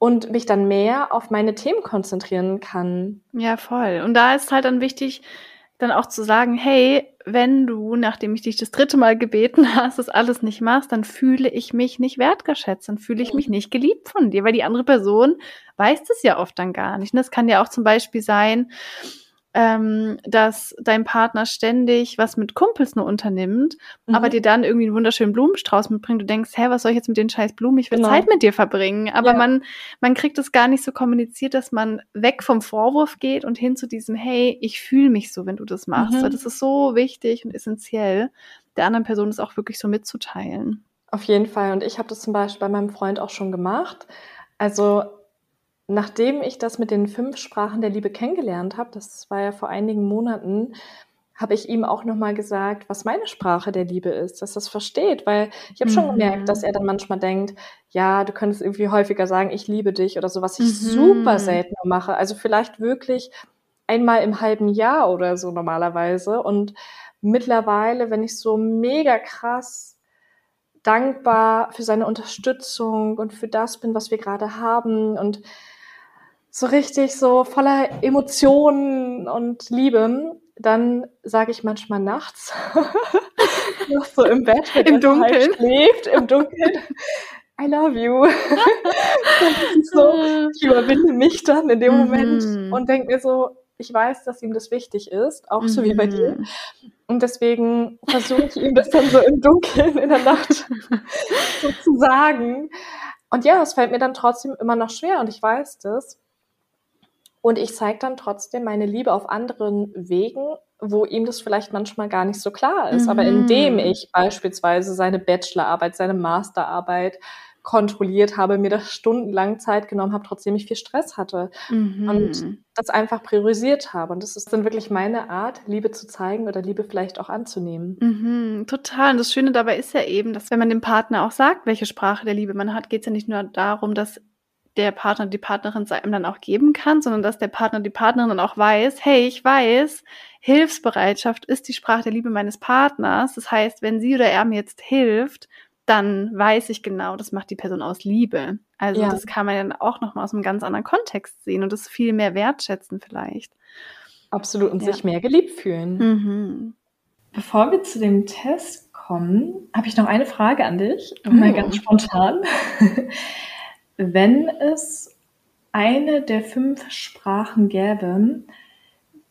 und mich dann mehr auf meine Themen konzentrieren kann. Ja, voll. Und da ist halt dann wichtig, dann auch zu sagen, hey, wenn du, nachdem ich dich das dritte Mal gebeten hast, das alles nicht machst, dann fühle ich mich nicht wertgeschätzt, dann fühle ich mich nicht geliebt von dir, weil die andere Person weiß das ja oft dann gar nicht. Und das kann ja auch zum Beispiel sein, ähm, dass dein Partner ständig was mit Kumpels nur unternimmt, mhm. aber dir dann irgendwie einen wunderschönen Blumenstrauß mitbringt. Du denkst, hä, was soll ich jetzt mit den scheiß Blumen? Ich will genau. Zeit mit dir verbringen. Aber ja. man, man kriegt es gar nicht so kommuniziert, dass man weg vom Vorwurf geht und hin zu diesem, hey, ich fühle mich so, wenn du das machst. Mhm. Das ist so wichtig und essentiell, der anderen Person das auch wirklich so mitzuteilen. Auf jeden Fall. Und ich habe das zum Beispiel bei meinem Freund auch schon gemacht. Also nachdem ich das mit den fünf Sprachen der Liebe kennengelernt habe, das war ja vor einigen Monaten, habe ich ihm auch nochmal gesagt, was meine Sprache der Liebe ist, dass das versteht, weil ich habe mhm. schon gemerkt, dass er dann manchmal denkt, ja, du könntest irgendwie häufiger sagen, ich liebe dich oder so, was ich mhm. super selten mache. Also vielleicht wirklich einmal im halben Jahr oder so normalerweise. Und mittlerweile, wenn ich so mega krass dankbar für seine Unterstützung und für das bin, was wir gerade haben und so richtig so voller Emotionen und Liebe, dann sage ich manchmal nachts, noch so im Bett, wenn Im er Dunkeln. Halt schläft, im Dunkeln. I love you. so, ich überwinde mich dann in dem Moment mhm. und denke mir so, ich weiß, dass ihm das wichtig ist, auch so wie bei dir. Mhm. Und deswegen versuche ich ihm das dann so im Dunkeln in der Nacht so zu sagen. Und ja, es fällt mir dann trotzdem immer noch schwer und ich weiß das. Und ich zeige dann trotzdem meine Liebe auf anderen Wegen, wo ihm das vielleicht manchmal gar nicht so klar ist. Mhm. Aber indem ich beispielsweise seine Bachelorarbeit, seine Masterarbeit kontrolliert habe, mir das stundenlang Zeit genommen habe, trotzdem ich viel Stress hatte mhm. und das einfach priorisiert habe. Und das ist dann wirklich meine Art, Liebe zu zeigen oder Liebe vielleicht auch anzunehmen. Mhm, total. Und das Schöne dabei ist ja eben, dass wenn man dem Partner auch sagt, welche Sprache der Liebe man hat, geht es ja nicht nur darum, dass der Partner, die Partnerin es einem dann auch geben kann, sondern dass der Partner, die Partnerin dann auch weiß, hey, ich weiß, Hilfsbereitschaft ist die Sprache der Liebe meines Partners. Das heißt, wenn sie oder er mir jetzt hilft, dann weiß ich genau, das macht die Person aus Liebe. Also ja. das kann man dann auch nochmal aus einem ganz anderen Kontext sehen und das viel mehr wertschätzen vielleicht. Absolut und ja. sich mehr geliebt fühlen. Mhm. Bevor wir zu dem Test kommen, habe ich noch eine Frage an dich, oh. mal ganz spontan. Wenn es eine der fünf Sprachen gäbe,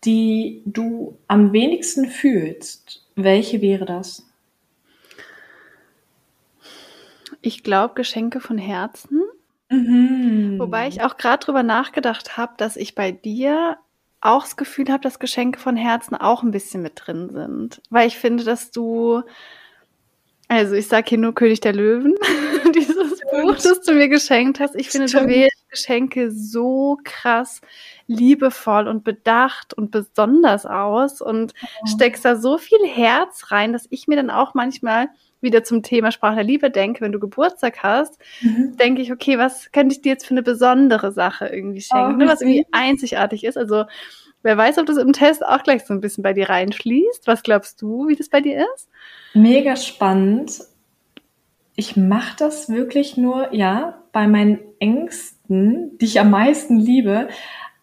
die du am wenigsten fühlst, welche wäre das? Ich glaube Geschenke von Herzen. Mhm. Wobei ich auch gerade drüber nachgedacht habe, dass ich bei dir auch das Gefühl habe, dass Geschenke von Herzen auch ein bisschen mit drin sind. Weil ich finde, dass du, also ich sage hier nur König der Löwen, dieses Buch, das du mir geschenkt hast. Ich finde, Stimmt. du wählst Geschenke so krass liebevoll und bedacht und besonders aus und oh. steckst da so viel Herz rein, dass ich mir dann auch manchmal wieder zum Thema Sprache der Liebe denke, wenn du Geburtstag hast, mhm. denke ich, okay, was könnte ich dir jetzt für eine besondere Sache irgendwie schenken, oh, ne, was irgendwie einzigartig ist. Also wer weiß, ob das im Test auch gleich so ein bisschen bei dir reinschließt. Was glaubst du, wie das bei dir ist? Mega spannend. Ich mache das wirklich nur, ja, bei meinen Ängsten, die ich am meisten liebe.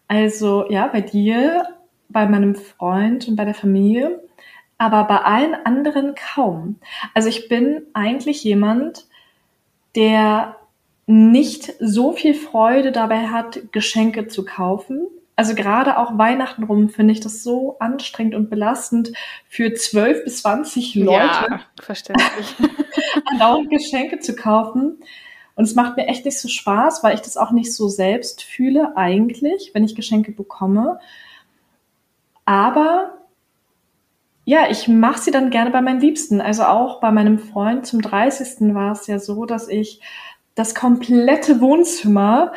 Also ja, bei dir, bei meinem Freund und bei der Familie aber bei allen anderen kaum. Also ich bin eigentlich jemand, der nicht so viel Freude dabei hat, Geschenke zu kaufen. Also gerade auch Weihnachten rum finde ich das so anstrengend und belastend für zwölf bis zwanzig Leute. Ja, verständlich. andauernd Geschenke zu kaufen. Und es macht mir echt nicht so Spaß, weil ich das auch nicht so selbst fühle eigentlich, wenn ich Geschenke bekomme. Aber ja, ich mache sie dann gerne bei meinen Liebsten. Also auch bei meinem Freund zum 30. war es ja so, dass ich das komplette Wohnzimmer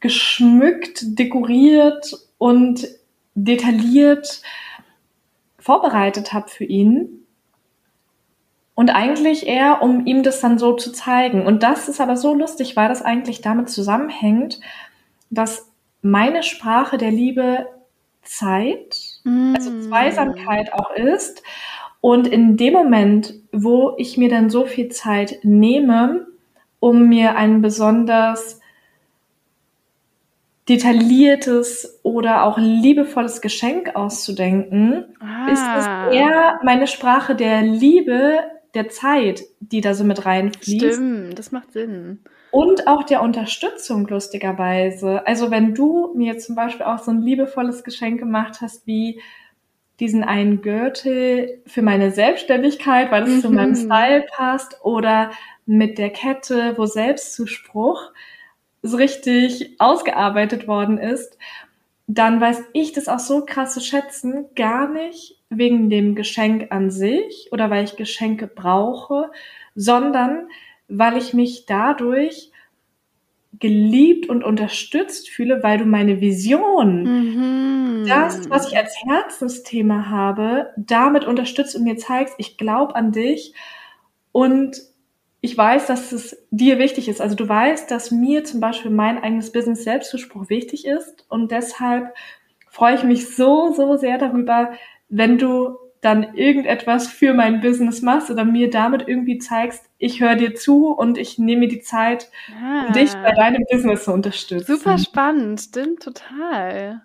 geschmückt, dekoriert und detailliert vorbereitet habe für ihn. Und eigentlich eher, um ihm das dann so zu zeigen. Und das ist aber so lustig, weil das eigentlich damit zusammenhängt, dass meine Sprache der Liebe Zeit mm. also Zweisamkeit auch ist. Und in dem Moment, wo ich mir dann so viel Zeit nehme, um mir ein besonders detailliertes oder auch liebevolles Geschenk auszudenken, ah. ist es eher meine Sprache der Liebe, der Zeit, die da so mit reinfließt. Stimmt, das macht Sinn. Und auch der Unterstützung, lustigerweise. Also wenn du mir zum Beispiel auch so ein liebevolles Geschenk gemacht hast, wie diesen einen Gürtel für meine Selbstständigkeit, weil es mhm. zu meinem mhm. Style passt, oder mit der Kette, wo Selbstzuspruch so richtig ausgearbeitet worden ist, dann weiß ich das auch so krass zu schätzen, gar nicht wegen dem Geschenk an sich oder weil ich Geschenke brauche, sondern weil ich mich dadurch geliebt und unterstützt fühle, weil du meine Vision, mhm. das, was ich als Herzensthema habe, damit unterstützt und mir zeigst, ich glaube an dich und ich weiß, dass es dir wichtig ist. Also du weißt, dass mir zum Beispiel mein eigenes Business Selbstzuspruch wichtig ist und deshalb freue ich mich so, so sehr darüber, wenn du dann irgendetwas für mein Business machst oder mir damit irgendwie zeigst, ich höre dir zu und ich nehme mir die Zeit, ah. dich bei deinem Business zu unterstützen. Super spannend, stimmt total.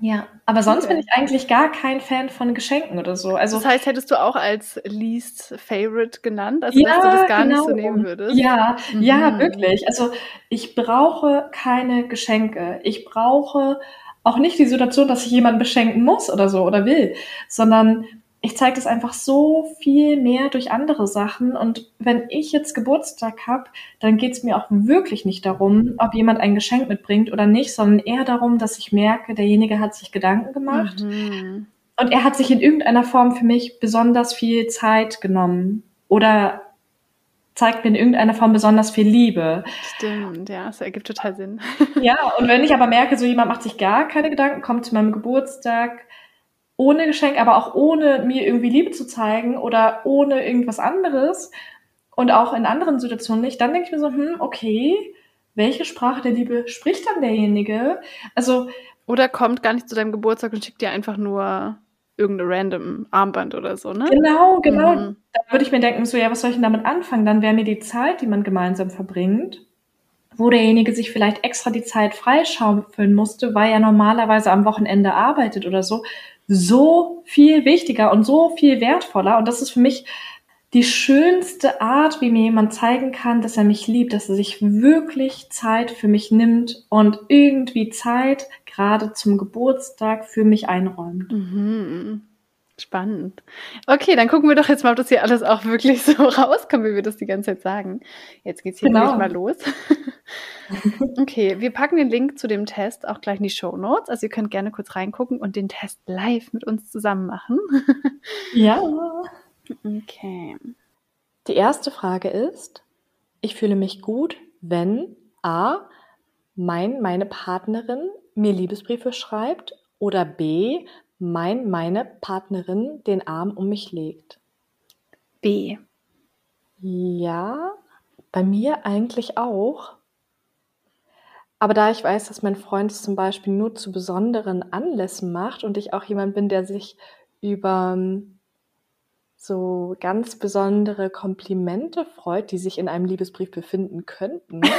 Ja, aber sonst okay. bin ich eigentlich gar kein Fan von Geschenken oder so. Also das heißt, hättest du auch als least favorite genannt, also ja, dass du das gar genau. nicht so genau. nehmen würdest? Ja, mhm. ja, wirklich. Also ich brauche keine Geschenke. Ich brauche auch nicht die Situation, dass ich jemanden beschenken muss oder so oder will, sondern ich zeige das einfach so viel mehr durch andere Sachen. Und wenn ich jetzt Geburtstag habe, dann geht es mir auch wirklich nicht darum, ob jemand ein Geschenk mitbringt oder nicht, sondern eher darum, dass ich merke, derjenige hat sich Gedanken gemacht. Mhm. Und er hat sich in irgendeiner Form für mich besonders viel Zeit genommen oder zeigt mir in irgendeiner Form besonders viel Liebe. Stimmt, ja, das ergibt total Sinn. ja, und wenn ich aber merke, so jemand macht sich gar keine Gedanken, kommt zu meinem Geburtstag, ohne Geschenk, aber auch ohne mir irgendwie Liebe zu zeigen oder ohne irgendwas anderes und auch in anderen Situationen nicht, dann denke ich mir so, hm, okay, welche Sprache der Liebe spricht dann derjenige? Also oder kommt gar nicht zu deinem Geburtstag und schickt dir einfach nur irgendeine random Armband oder so, ne? Genau, genau. Mhm. Da würde ich mir denken, so, ja, was soll ich denn damit anfangen? Dann wäre mir die Zeit, die man gemeinsam verbringt, wo derjenige sich vielleicht extra die Zeit freischaufeln musste, weil er normalerweise am Wochenende arbeitet oder so, so viel wichtiger und so viel wertvoller. Und das ist für mich die schönste Art, wie mir jemand zeigen kann, dass er mich liebt, dass er sich wirklich Zeit für mich nimmt und irgendwie Zeit gerade zum Geburtstag für mich einräumt. Mhm. Spannend. Okay, dann gucken wir doch jetzt mal, ob das hier alles auch wirklich so rauskommt, wie wir das die ganze Zeit sagen. Jetzt geht's hier genau. mal los. okay, wir packen den Link zu dem Test auch gleich in die Show Notes. Also ihr könnt gerne kurz reingucken und den Test live mit uns zusammen machen. ja. Okay. Die erste Frage ist, ich fühle mich gut, wenn A, mein, meine Partnerin mir Liebesbriefe schreibt oder B, mein, meine Partnerin den Arm um mich legt? B. Ja, bei mir eigentlich auch. Aber da ich weiß, dass mein Freund es zum Beispiel nur zu besonderen Anlässen macht und ich auch jemand bin, der sich über ähm, so ganz besondere Komplimente freut, die sich in einem Liebesbrief befinden könnten.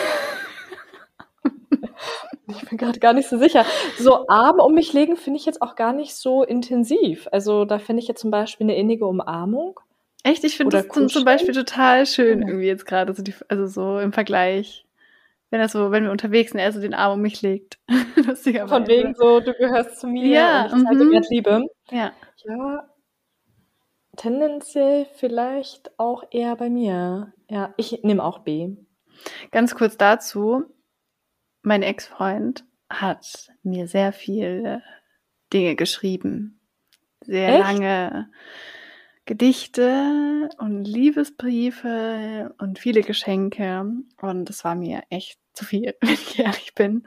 ich bin gerade gar nicht so sicher. So Arme um mich legen finde ich jetzt auch gar nicht so intensiv. Also da finde ich jetzt zum Beispiel eine innige Umarmung. Echt? Ich finde das zum Beispiel total schön irgendwie jetzt gerade, so also so im Vergleich. Wenn er so, wenn wir unterwegs sind, er so den Arm um mich legt. Von wegen so, du gehörst zu mir ja, und ich zeige mhm. dir Liebe. Ja. Ja, tendenziell vielleicht auch eher bei mir. Ja, ich nehme auch B. Ganz kurz dazu, mein Ex-Freund hat mir sehr viele Dinge geschrieben. Sehr Echt? lange Gedichte und Liebesbriefe und viele Geschenke. Und es war mir echt zu viel, wenn ich ehrlich bin.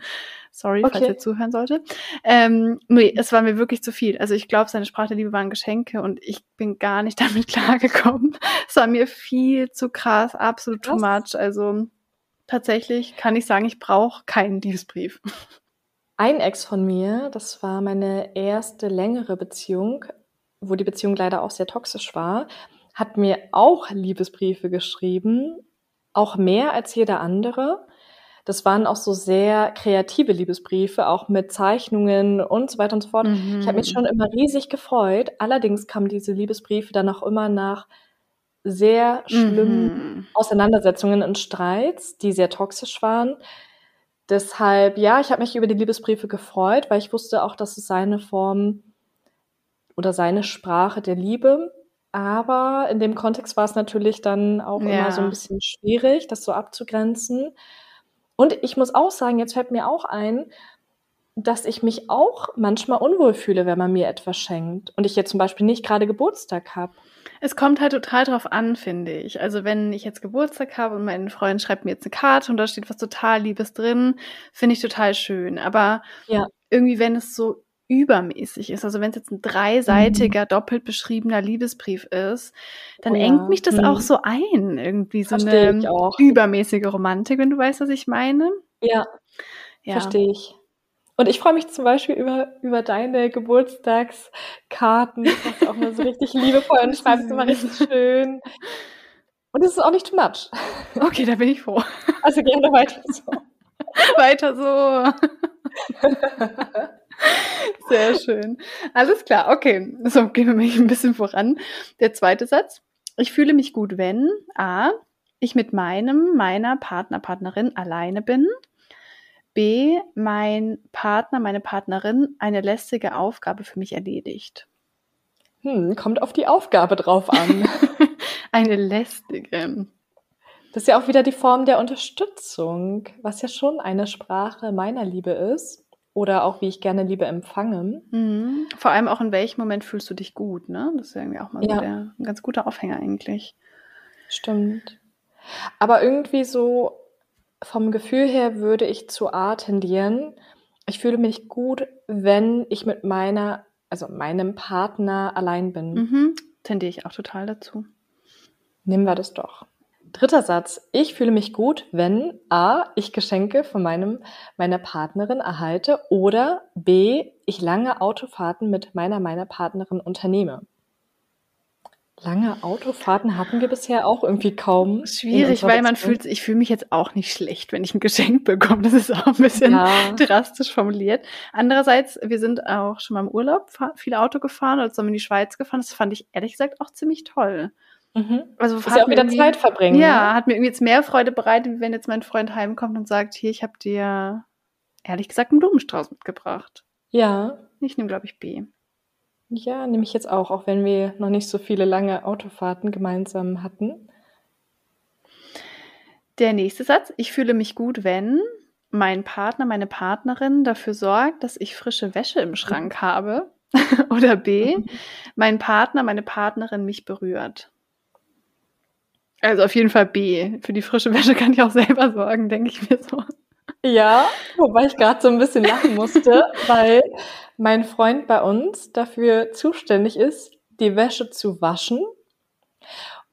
Sorry, okay. falls er zuhören sollte. Ähm, nee, es war mir wirklich zu viel. Also ich glaube, seine Sprache der Liebe waren Geschenke und ich bin gar nicht damit klargekommen. Es war mir viel zu krass, absolut krass. too much. Also tatsächlich kann ich sagen, ich brauche keinen Liebesbrief. Ein Ex von mir, das war meine erste längere Beziehung, wo die Beziehung leider auch sehr toxisch war, hat mir auch Liebesbriefe geschrieben, auch mehr als jeder andere. Das waren auch so sehr kreative Liebesbriefe, auch mit Zeichnungen und so weiter und so fort. Mhm. Ich habe mich schon immer riesig gefreut. Allerdings kamen diese Liebesbriefe dann auch immer nach sehr schlimmen mhm. Auseinandersetzungen und Streits, die sehr toxisch waren. Deshalb, ja, ich habe mich über die Liebesbriefe gefreut, weil ich wusste auch, dass es seine Form oder seine Sprache der Liebe. Aber in dem Kontext war es natürlich dann auch ja. immer so ein bisschen schwierig, das so abzugrenzen. Und ich muss auch sagen, jetzt fällt mir auch ein, dass ich mich auch manchmal unwohl fühle, wenn man mir etwas schenkt und ich jetzt zum Beispiel nicht gerade Geburtstag habe. Es kommt halt total drauf an, finde ich. Also wenn ich jetzt Geburtstag habe und mein Freund schreibt mir jetzt eine Karte und da steht was total Liebes drin, finde ich total schön. Aber ja. irgendwie, wenn es so übermäßig ist. Also wenn es jetzt ein dreiseitiger, mhm. doppelt beschriebener Liebesbrief ist, dann oh engt mich das mhm. auch so ein. Irgendwie so Versteh eine übermäßige Romantik, wenn du weißt, was ich meine. Ja, ja. verstehe ich. Und ich freue mich zum Beispiel über, über deine Geburtstagskarten. Das machst du auch mal so richtig liebevoll und schreibst immer richtig schön. Und es ist auch nicht too much. Okay, da bin ich froh. Also gerne weiter so. weiter so. Sehr schön. Alles klar, okay. So, gehen wir mal ein bisschen voran. Der zweite Satz. Ich fühle mich gut, wenn A. Ich mit meinem, meiner Partner, Partnerin alleine bin. B. Mein Partner, meine Partnerin eine lästige Aufgabe für mich erledigt. Hm, kommt auf die Aufgabe drauf an. eine lästige. Das ist ja auch wieder die Form der Unterstützung, was ja schon eine Sprache meiner Liebe ist. Oder auch, wie ich gerne Liebe empfange. Mhm. Vor allem auch, in welchem Moment fühlst du dich gut, ne? Das ist ja irgendwie auch mal ja. so der, ein ganz guter Aufhänger eigentlich. Stimmt. Aber irgendwie so vom Gefühl her würde ich zu A tendieren. Ich fühle mich gut, wenn ich mit meiner, also meinem Partner allein bin. Mhm. Tendiere ich auch total dazu. Nehmen wir das doch. Dritter Satz. Ich fühle mich gut, wenn A, ich Geschenke von meinem, meiner Partnerin erhalte oder B, ich lange Autofahrten mit meiner, meiner Partnerin unternehme. Lange Autofahrten hatten wir bisher auch irgendwie kaum. Schwierig, weil man fühlt, ich fühle mich jetzt auch nicht schlecht, wenn ich ein Geschenk bekomme. Das ist auch ein bisschen ja. drastisch formuliert. Andererseits, wir sind auch schon mal im Urlaub viel Auto gefahren oder sind in die Schweiz gefahren. Das fand ich ehrlich gesagt auch ziemlich toll. Mhm. Also ist ja auch wieder Zeit verbringen. Ja, ne? hat mir irgendwie jetzt mehr Freude bereitet, wie wenn jetzt mein Freund heimkommt und sagt, hier, ich habe dir ehrlich gesagt einen Blumenstrauß mitgebracht. Ja. Ich nehme, glaube ich, B. Ja, nehme ich jetzt auch, auch wenn wir noch nicht so viele lange Autofahrten gemeinsam hatten. Der nächste Satz. Ich fühle mich gut, wenn mein Partner, meine Partnerin dafür sorgt, dass ich frische Wäsche im Schrank habe. Oder B, mein Partner, meine Partnerin mich berührt. Also auf jeden Fall B. Für die frische Wäsche kann ich auch selber sorgen, denke ich mir so. Ja, wobei ich gerade so ein bisschen lachen musste, weil mein Freund bei uns dafür zuständig ist, die Wäsche zu waschen.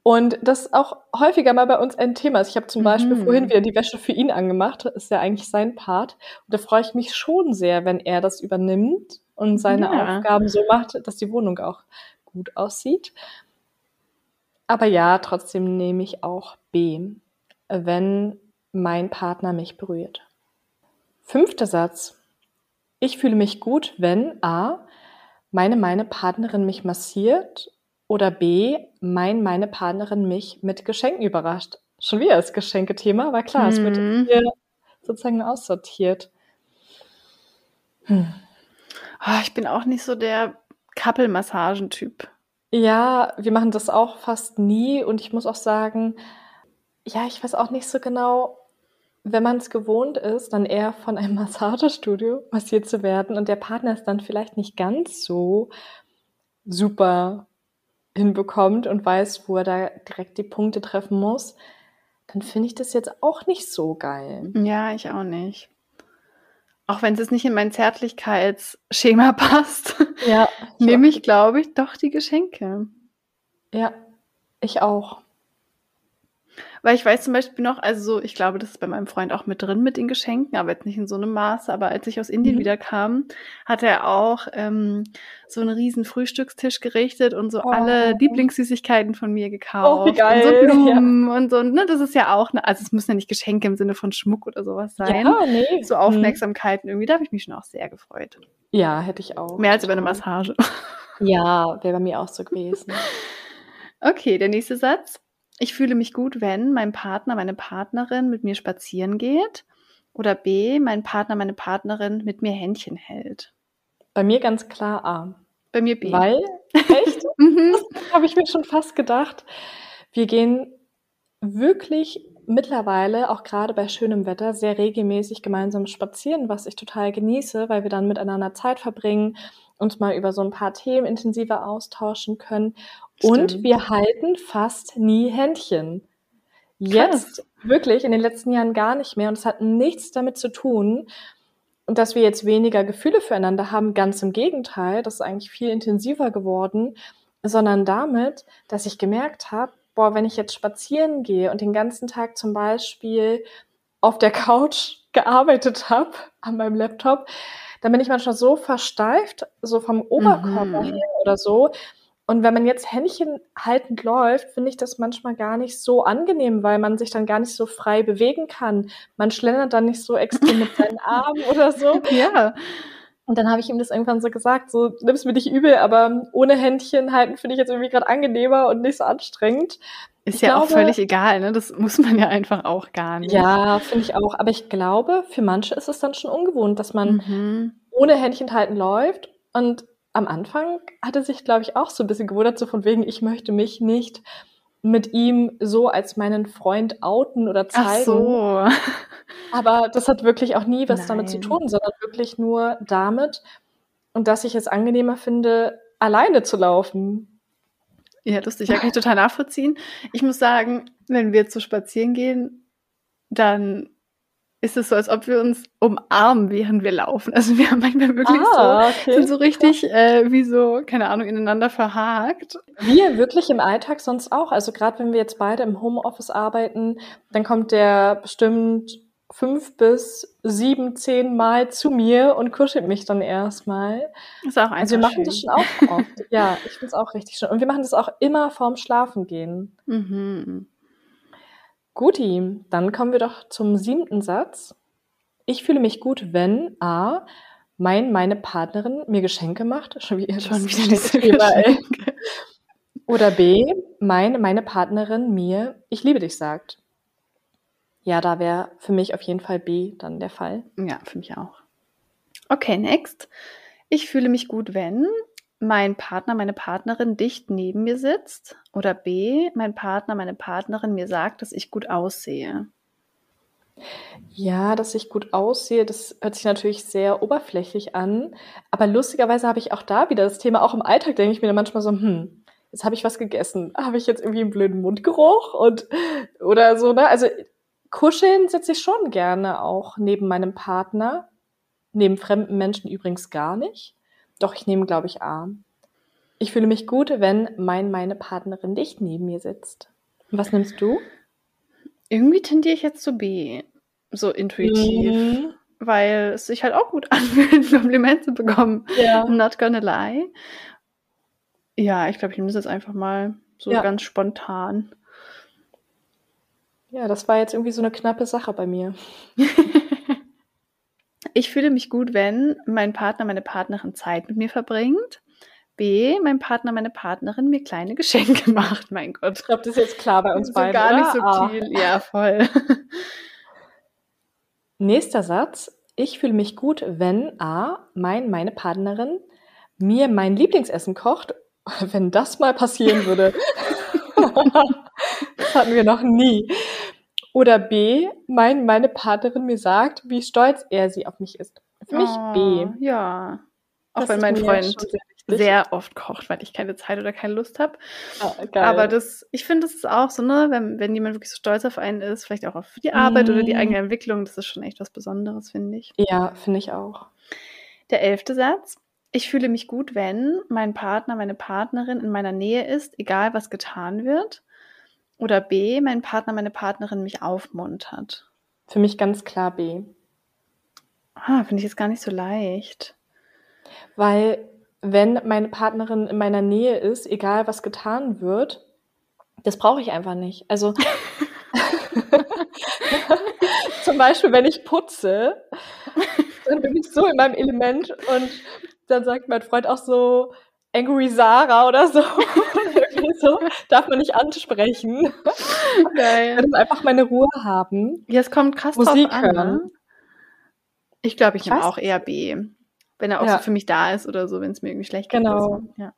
Und das auch häufiger mal bei uns ein Thema ist. Ich habe zum Beispiel mhm. vorhin wieder die Wäsche für ihn angemacht. Das ist ja eigentlich sein Part. Und da freue ich mich schon sehr, wenn er das übernimmt und seine ja. Aufgaben so macht, dass die Wohnung auch gut aussieht. Aber ja, trotzdem nehme ich auch B, wenn mein Partner mich berührt. Fünfter Satz. Ich fühle mich gut, wenn A, meine, meine Partnerin mich massiert oder B, mein, meine Partnerin mich mit Geschenken überrascht. Schon wieder das Geschenkethema, war klar, mhm. es wird mhm. hier sozusagen aussortiert. Hm. Oh, ich bin auch nicht so der Kappelmassagentyp. Ja, wir machen das auch fast nie und ich muss auch sagen, ja, ich weiß auch nicht so genau, wenn man es gewohnt ist, dann eher von einem Massagestudio massiert zu werden und der Partner es dann vielleicht nicht ganz so super hinbekommt und weiß, wo er da direkt die Punkte treffen muss, dann finde ich das jetzt auch nicht so geil. Ja, ich auch nicht. Auch wenn es nicht in mein Zärtlichkeitsschema passt, ja, nehme ich, glaube ich, doch die Geschenke. Ja, ich auch. Weil ich weiß zum Beispiel noch, also so, ich glaube, das ist bei meinem Freund auch mit drin mit den Geschenken, aber jetzt nicht in so einem Maße. Aber als ich aus Indien mhm. wieder kam, hat er auch ähm, so einen riesen Frühstückstisch gerichtet und so oh. alle Lieblingssüßigkeiten von mir gekauft. Oh, wie geil. Und so Blumen ja. und so. Ne, das ist ja auch, ne, also es müssen ja nicht Geschenke im Sinne von Schmuck oder sowas sein. Ja, nee. So mhm. Aufmerksamkeiten irgendwie, da habe ich mich schon auch sehr gefreut. Ja, hätte ich auch. Mehr als über eine Massage. Ja, wäre bei mir auch so gewesen. Okay, der nächste Satz. Ich fühle mich gut, wenn mein Partner, meine Partnerin mit mir spazieren geht. Oder B, mein Partner, meine Partnerin mit mir Händchen hält. Bei mir ganz klar A. Bei mir B. Weil, echt? mhm. Das habe ich mir schon fast gedacht. Wir gehen wirklich mittlerweile, auch gerade bei schönem Wetter, sehr regelmäßig gemeinsam spazieren, was ich total genieße, weil wir dann miteinander Zeit verbringen, uns mal über so ein paar Themen intensiver austauschen können und wir halten fast nie Händchen. Jetzt Krass. wirklich in den letzten Jahren gar nicht mehr. Und es hat nichts damit zu tun, dass wir jetzt weniger Gefühle füreinander haben. Ganz im Gegenteil, das ist eigentlich viel intensiver geworden, sondern damit, dass ich gemerkt habe, boah, wenn ich jetzt spazieren gehe und den ganzen Tag zum Beispiel auf der Couch gearbeitet habe an meinem Laptop, dann bin ich manchmal so versteift, so vom Oberkörper mhm. her oder so. Und wenn man jetzt Händchen haltend läuft, finde ich das manchmal gar nicht so angenehm, weil man sich dann gar nicht so frei bewegen kann. Man schlendert dann nicht so extrem mit seinen Armen oder so. Ja. Und dann habe ich ihm das irgendwann so gesagt, so nimm's mir nicht übel, aber ohne Händchen halten finde ich jetzt irgendwie gerade angenehmer und nicht so anstrengend. Ist ich ja glaube, auch völlig egal, ne? Das muss man ja einfach auch gar nicht. Ja, finde ich auch. Aber ich glaube, für manche ist es dann schon ungewohnt, dass man mhm. ohne Händchen halten läuft. Und am Anfang hatte sich, glaube ich, auch so ein bisschen gewundert, so von wegen, ich möchte mich nicht mit ihm so als meinen Freund outen oder zeigen. Ach so. Aber das hat wirklich auch nie was Nein. damit zu tun, sondern wirklich nur damit und dass ich es angenehmer finde, alleine zu laufen. Ja, lustig, ja, kann ich total nachvollziehen. Ich muss sagen, wenn wir zu spazieren gehen, dann ist es so, als ob wir uns umarmen, während wir laufen. Also wir haben manchmal wirklich ah, so, okay. sind so richtig äh, wie so, keine Ahnung, ineinander verhakt. Wir wirklich im Alltag sonst auch. Also gerade wenn wir jetzt beide im Homeoffice arbeiten, dann kommt der bestimmt fünf bis sieben, zehn Mal zu mir und kuschelt mich dann erstmal. Ist auch einfach Also wir machen schön. das schon auch oft. ja, ich finde es auch richtig schön. Und wir machen das auch immer vorm Schlafengehen. Mhm. Guti, dann kommen wir doch zum siebten Satz. Ich fühle mich gut, wenn A. Mein, meine Partnerin mir Geschenke macht. Schon wieder, Schon wieder diese Geschenke. Oder B. Mein, meine Partnerin mir Ich liebe dich sagt. Ja, da wäre für mich auf jeden Fall B dann der Fall. Ja, für mich auch. Okay, next. Ich fühle mich gut, wenn mein Partner, meine Partnerin dicht neben mir sitzt oder B, mein Partner, meine Partnerin mir sagt, dass ich gut aussehe. Ja, dass ich gut aussehe, das hört sich natürlich sehr oberflächlich an. Aber lustigerweise habe ich auch da wieder das Thema, auch im Alltag denke ich mir dann manchmal so, hm, jetzt habe ich was gegessen. Habe ich jetzt irgendwie einen blöden Mundgeruch und oder so, ne? Also kuscheln sitze ich schon gerne auch neben meinem Partner. Neben fremden Menschen übrigens gar nicht. Doch, ich nehme, glaube ich, A. Ich fühle mich gut, wenn mein, meine Partnerin dicht neben mir sitzt. was nimmst du? Irgendwie tendiere ich jetzt zu B. So intuitiv. Mhm. Weil es sich halt auch gut anfühlt, ein Kompliment zu bekommen. Ja. Not gonna lie. Ja, ich glaube, ich nehme das jetzt einfach mal so ja. ganz spontan. Ja, das war jetzt irgendwie so eine knappe Sache bei mir. Ich fühle mich gut, wenn mein Partner, meine Partnerin Zeit mit mir verbringt. B, mein Partner, meine Partnerin mir kleine Geschenke macht. Mein Gott. Ich glaube, das ist jetzt klar bei uns so beiden. Gar nicht subtil. Ah. Ja, voll. Nächster Satz. Ich fühle mich gut, wenn A, mein, meine Partnerin mir mein Lieblingsessen kocht. Wenn das mal passieren würde. das hatten wir noch nie. Oder B, mein, meine Partnerin mir sagt, wie stolz er sie auf mich ist. Für mich oh, B. Ja. Auch das wenn mein Freund sehr, sehr, oft kocht, weil ich keine Zeit oder keine Lust habe. Oh, Aber das, ich finde, das ist auch so, ne, wenn, wenn jemand wirklich so stolz auf einen ist, vielleicht auch auf die Arbeit mm. oder die mhm. eigene Entwicklung, das ist schon echt was Besonderes, finde ich. Ja, finde ich auch. Der elfte Satz. Ich fühle mich gut, wenn mein Partner, meine Partnerin in meiner Nähe ist, egal was getan wird. Oder B, mein Partner, meine Partnerin mich aufmuntert? Für mich ganz klar B. Ah, finde ich jetzt gar nicht so leicht. Weil, wenn meine Partnerin in meiner Nähe ist, egal was getan wird, das brauche ich einfach nicht. Also, zum Beispiel, wenn ich putze, dann bin ich so in meinem Element und dann sagt mein Freund auch so, Angry Sarah oder so. so darf man nicht ansprechen. Geil. Ich will einfach meine Ruhe haben. Ja, es kommt krass Musik drauf an. Ne? Ich glaube, ich nehme auch eher B. Wenn er auch ja. so für mich da ist oder so, wenn es mir irgendwie schlecht geht. Genau. So. Ja.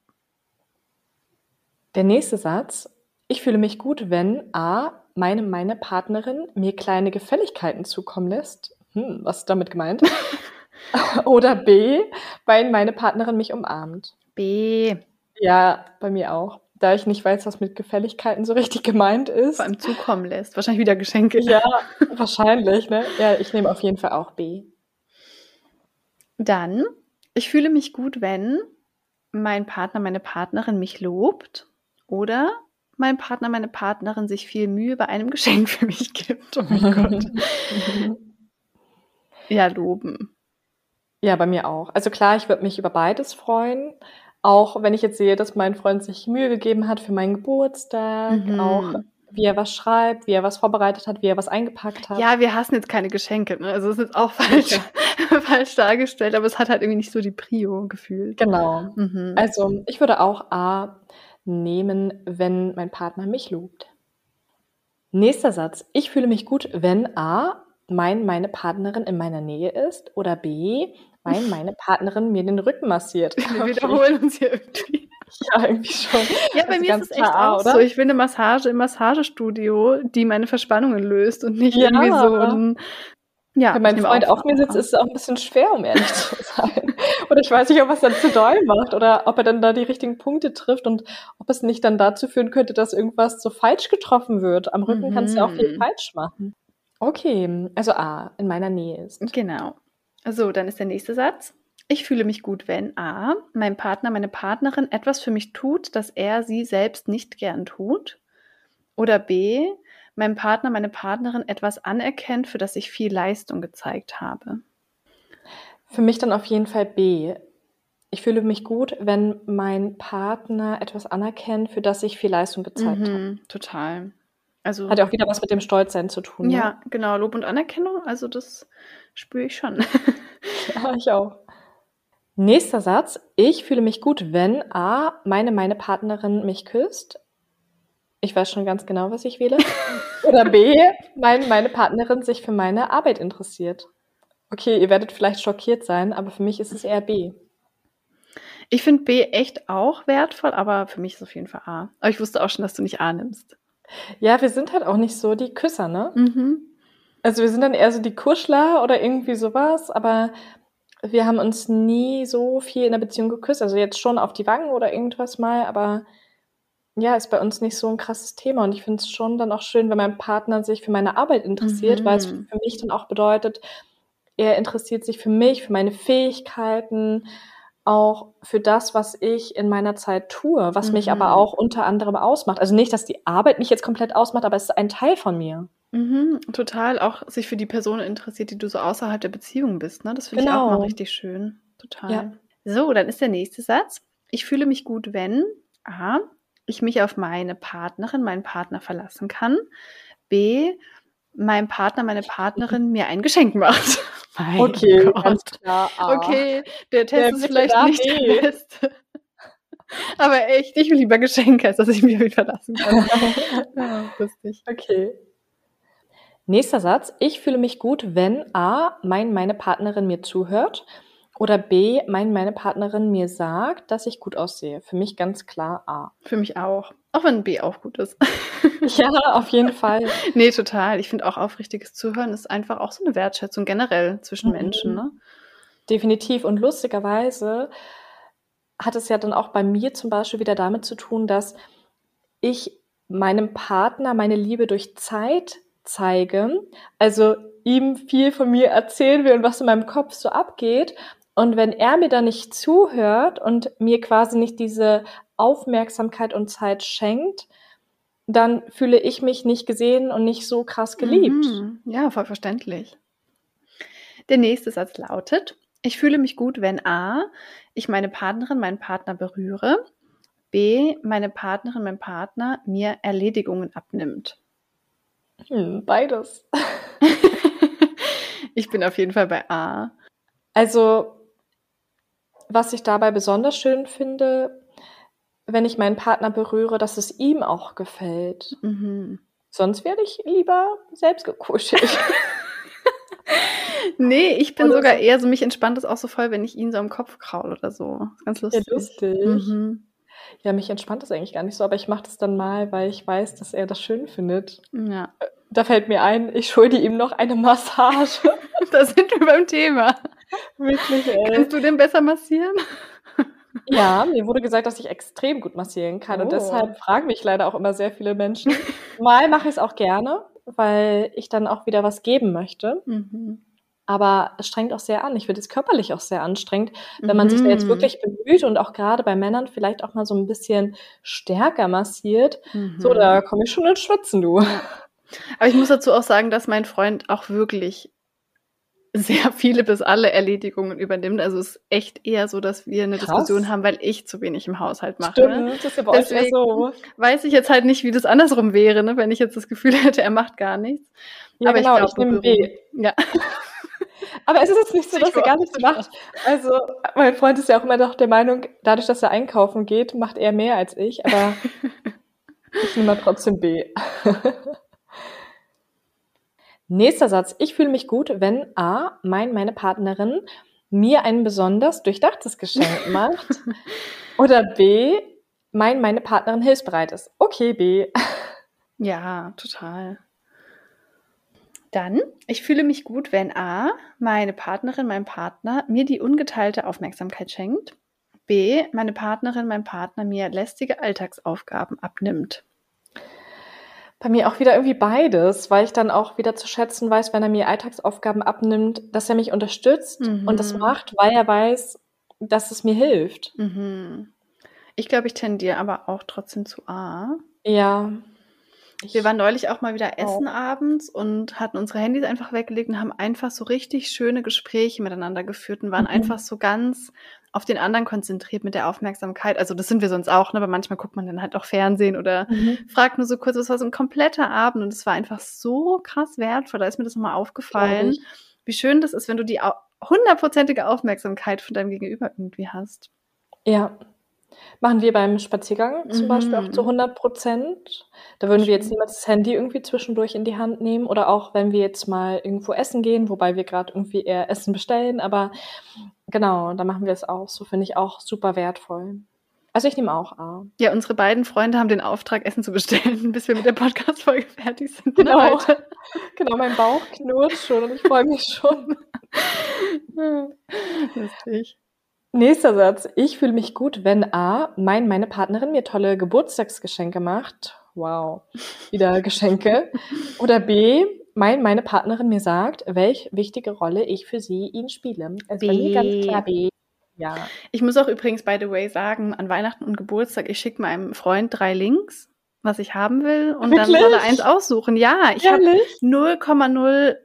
Der nächste Satz. Ich fühle mich gut, wenn A. Meine, meine Partnerin mir kleine Gefälligkeiten zukommen lässt. Hm, was ist damit gemeint? Oder B. Weil meine Partnerin mich umarmt. B. Ja, bei mir auch da ich nicht weiß, was mit Gefälligkeiten so richtig gemeint ist. Vor allem zukommen lässt. Wahrscheinlich wieder Geschenke. Ja, wahrscheinlich, ne? Ja, ich nehme auf jeden Fall auch B. Dann, ich fühle mich gut, wenn mein Partner, meine Partnerin mich lobt oder mein Partner, meine Partnerin sich viel Mühe bei einem Geschenk für mich gibt. Oh mein Gott. Ja, loben. Ja, bei mir auch. Also klar, ich würde mich über beides freuen. Auch wenn ich jetzt sehe, dass mein Freund sich Mühe gegeben hat für meinen Geburtstag, mhm. auch wie er was schreibt, wie er was vorbereitet hat, wie er was eingepackt hat. Ja, wir hassen jetzt keine Geschenke, ne? Also es ist auch falsch, falsch dargestellt, aber es hat halt irgendwie nicht so die Prio gefühlt. Genau. Mhm. Also ich würde auch A nehmen, wenn mein Partner mich lobt. Nächster Satz. Ich fühle mich gut, wenn A mein, meine Partnerin in meiner Nähe ist oder B mein, meine Partnerin mir den Rücken massiert. Wir wiederholen uns hier irgendwie. Ja, irgendwie schon. Ja, bei also mir ist es echt auch oder? so. Ich will eine Massage im Massagestudio, die meine Verspannungen löst und nicht ja. irgendwie so ein ja, Wenn mein Freund auf mir sitzt, ist es auch ein bisschen schwer, um ehrlich zu sein. oder ich weiß nicht, ob er es dann zu doll macht oder ob er dann da die richtigen Punkte trifft und ob es nicht dann dazu führen könnte, dass irgendwas so falsch getroffen wird. Am Rücken mhm. kannst du ja auch viel mhm. falsch machen. Okay, also A, in meiner Nähe ist. Genau. So, dann ist der nächste Satz. Ich fühle mich gut, wenn A, mein Partner, meine Partnerin etwas für mich tut, das er sie selbst nicht gern tut. Oder B, mein Partner, meine Partnerin etwas anerkennt, für das ich viel Leistung gezeigt habe. Für mich dann auf jeden Fall B. Ich fühle mich gut, wenn mein Partner etwas anerkennt, für das ich viel Leistung gezeigt mhm, habe. Total. Also hat ja auch wieder was mit dem Stolzsein zu tun. Ja, ne? genau, Lob und Anerkennung, also das spüre ich schon. ja, ich auch. Nächster Satz. Ich fühle mich gut, wenn A, meine, meine Partnerin mich küsst. Ich weiß schon ganz genau, was ich wähle. Oder B, mein, meine Partnerin sich für meine Arbeit interessiert. Okay, ihr werdet vielleicht schockiert sein, aber für mich ist es eher B. Ich finde B echt auch wertvoll, aber für mich ist es auf jeden Fall A. Aber ich wusste auch schon, dass du nicht A nimmst. Ja, wir sind halt auch nicht so die Küsser, ne? Mhm. Also wir sind dann eher so die Kuschler oder irgendwie sowas, aber wir haben uns nie so viel in der Beziehung geküsst. Also jetzt schon auf die Wangen oder irgendwas mal, aber ja, ist bei uns nicht so ein krasses Thema. Und ich finde es schon dann auch schön, wenn mein Partner sich für meine Arbeit interessiert, mhm. weil es für mich dann auch bedeutet, er interessiert sich für mich, für meine Fähigkeiten, auch für das, was ich in meiner Zeit tue, was mhm. mich aber mhm. auch unter anderem ausmacht. Also nicht, dass die Arbeit mich jetzt komplett ausmacht, aber es ist ein Teil von mir. Mhm, total auch sich für die Person interessiert, die du so außerhalb der Beziehung bist. Ne? Das finde genau. ich auch mal genau. richtig schön. Total. Ja. So, dann ist der nächste Satz. Ich fühle mich gut, wenn A, ich mich auf meine Partnerin, meinen Partner verlassen kann. B, mein Partner, meine Partnerin mir ein Geschenk macht. Mein okay, klar. A. Okay, der Test der ist vielleicht nicht der beste. Aber echt, ich will lieber Geschenke, als dass ich mich ihn verlassen kann. ja, lustig. Okay. Nächster Satz. Ich fühle mich gut, wenn A, mein, meine Partnerin mir zuhört oder B, mein, meine Partnerin mir sagt, dass ich gut aussehe. Für mich ganz klar A. Für mich auch. Auch wenn B auch gut ist. ja, auf jeden Fall. nee, total. Ich finde auch aufrichtiges Zuhören ist einfach auch so eine Wertschätzung generell zwischen mhm. Menschen. Ne? Definitiv. Und lustigerweise hat es ja dann auch bei mir zum Beispiel wieder damit zu tun, dass ich meinem Partner meine Liebe durch Zeit zeige, also ihm viel von mir erzählen will und was in meinem Kopf so abgeht. Und wenn er mir dann nicht zuhört und mir quasi nicht diese Aufmerksamkeit und Zeit schenkt, dann fühle ich mich nicht gesehen und nicht so krass geliebt. Mhm. Ja, voll verständlich. Der nächste Satz lautet, ich fühle mich gut, wenn A, ich meine Partnerin, meinen Partner berühre, B, meine Partnerin, mein Partner mir Erledigungen abnimmt. Hm, beides. ich bin auf jeden Fall bei A. Also, was ich dabei besonders schön finde, wenn ich meinen Partner berühre, dass es ihm auch gefällt. Mhm. Sonst werde ich lieber selbst gekuschelt. nee, ich bin sogar eher so, mich entspannt es auch so voll, wenn ich ihn so am Kopf kraul oder so. Ganz lustig. Ja, lustig. Mhm. Ja, mich entspannt das eigentlich gar nicht so, aber ich mache das dann mal, weil ich weiß, dass er das schön findet. Ja. Äh, da fällt mir ein, ich schulde ihm noch eine Massage. da sind wir beim Thema. Wirklich, ey. Kannst du den besser massieren? Ja, mir wurde gesagt, dass ich extrem gut massieren kann. Oh. Und deshalb fragen mich leider auch immer sehr viele Menschen. Mal mache ich es auch gerne, weil ich dann auch wieder was geben möchte. Mhm. Aber es strengt auch sehr an. Ich finde es körperlich auch sehr anstrengend, wenn man mhm. sich da jetzt mhm. wirklich bemüht und auch gerade bei Männern vielleicht auch mal so ein bisschen stärker massiert. Mhm. So, da komme ich schon ins Schwitzen, du. Aber ich muss dazu auch sagen, dass mein Freund auch wirklich sehr viele bis alle Erledigungen übernimmt. Also es ist echt eher so, dass wir eine Krass. Diskussion haben, weil ich zu wenig im Haushalt mache. Stimmt, das ist ja bei Deswegen euch so. weiß ich jetzt halt nicht, wie das andersrum wäre, ne? wenn ich jetzt das Gefühl hätte, er macht gar nichts. Ja, Aber genau, ich, ich nehme B. Ja. Aber es ist jetzt nicht so, dass er gar nichts macht. Also, mein Freund ist ja auch immer noch der Meinung, dadurch, dass er einkaufen geht, macht er mehr als ich. Aber ich nehme mal trotzdem B. Nächster Satz. Ich fühle mich gut, wenn A, mein, meine Partnerin mir ein besonders durchdachtes Geschenk macht. Oder B, mein, meine Partnerin hilfsbereit ist. Okay, B. Ja, total. Dann, ich fühle mich gut, wenn A, meine Partnerin, mein Partner mir die ungeteilte Aufmerksamkeit schenkt. B, meine Partnerin, mein Partner mir lästige Alltagsaufgaben abnimmt. Bei mir auch wieder irgendwie beides, weil ich dann auch wieder zu schätzen weiß, wenn er mir Alltagsaufgaben abnimmt, dass er mich unterstützt mhm. und das macht, weil er weiß, dass es mir hilft. Mhm. Ich glaube, ich tendiere aber auch trotzdem zu A. Ja. Wir waren neulich auch mal wieder essen auch. abends und hatten unsere Handys einfach weggelegt und haben einfach so richtig schöne Gespräche miteinander geführt und waren mhm. einfach so ganz auf den anderen konzentriert mit der Aufmerksamkeit. Also das sind wir sonst auch, ne? aber manchmal guckt man dann halt auch Fernsehen oder mhm. fragt nur so kurz, was war so ein kompletter Abend und es war einfach so krass wertvoll. Da ist mir das nochmal aufgefallen, wie schön das ist, wenn du die hundertprozentige Aufmerksamkeit von deinem Gegenüber irgendwie hast. Ja, Machen wir beim Spaziergang zum mhm. Beispiel auch zu 100 Prozent. Da würden wir jetzt niemals das Handy irgendwie zwischendurch in die Hand nehmen oder auch wenn wir jetzt mal irgendwo essen gehen, wobei wir gerade irgendwie eher Essen bestellen, aber genau, da machen wir es auch. So finde ich auch super wertvoll. Also ich nehme auch A. Ja, unsere beiden Freunde haben den Auftrag, Essen zu bestellen, bis wir mit der Podcast-Folge fertig sind. Genau. genau, mein Bauch knurrt schon und ich freue mich schon. Lustig. Nächster Satz. Ich fühle mich gut, wenn A, mein, meine Partnerin mir tolle Geburtstagsgeschenke macht. Wow. Wieder Geschenke. Oder B, mein, meine Partnerin mir sagt, welche wichtige Rolle ich für sie ihn spiele. B. bei mir ganz klar B. Ja. Ich muss auch übrigens, by the way, sagen, an Weihnachten und Geburtstag, ich schicke meinem Freund drei Links, was ich haben will, und Wirklich? dann soll er eins aussuchen. Ja, ich habe 0,0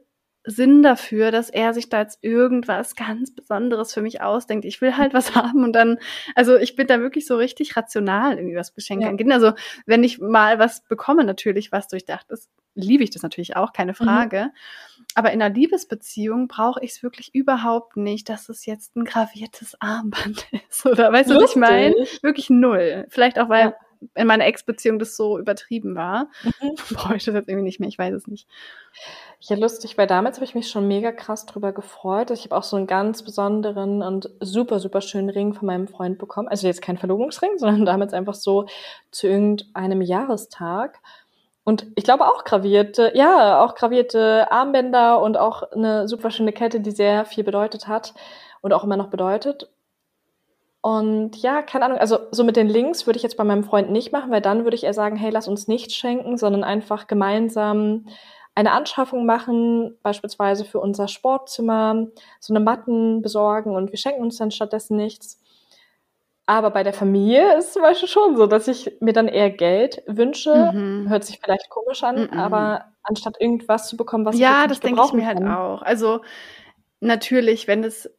Sinn dafür, dass er sich da jetzt irgendwas ganz Besonderes für mich ausdenkt. Ich will halt was haben und dann, also ich bin da wirklich so richtig rational irgendwie was Geschenke ja. angeht. Also wenn ich mal was bekomme, natürlich was durchdacht ist, liebe ich das natürlich auch, keine mhm. Frage. Mhm. Aber in einer Liebesbeziehung brauche ich es wirklich überhaupt nicht, dass es jetzt ein graviertes Armband ist. Oder weißt du, was ich meine? Wirklich null. Vielleicht auch, weil ja. In meiner Ex-Beziehung das so übertrieben war. Mhm. Brauche ich das jetzt irgendwie nicht mehr, ich weiß es nicht. Ja, lustig, weil damals habe ich mich schon mega krass drüber gefreut. Ich habe auch so einen ganz besonderen und super, super schönen Ring von meinem Freund bekommen. Also jetzt kein Verlobungsring, sondern damals einfach so zu irgendeinem Jahrestag. Und ich glaube auch gravierte, ja, auch gravierte Armbänder und auch eine super schöne Kette, die sehr viel bedeutet hat und auch immer noch bedeutet. Und ja, keine Ahnung, also so mit den Links würde ich jetzt bei meinem Freund nicht machen, weil dann würde ich eher sagen, hey, lass uns nichts schenken, sondern einfach gemeinsam eine Anschaffung machen, beispielsweise für unser Sportzimmer, so eine Matten besorgen und wir schenken uns dann stattdessen nichts. Aber bei der Familie ist es zum Beispiel schon so, dass ich mir dann eher Geld wünsche. Mhm. Hört sich vielleicht komisch an, mhm. aber anstatt irgendwas zu bekommen, was ja, ich Ja, das denke ich mir halt kann. halt auch. Also natürlich, wenn es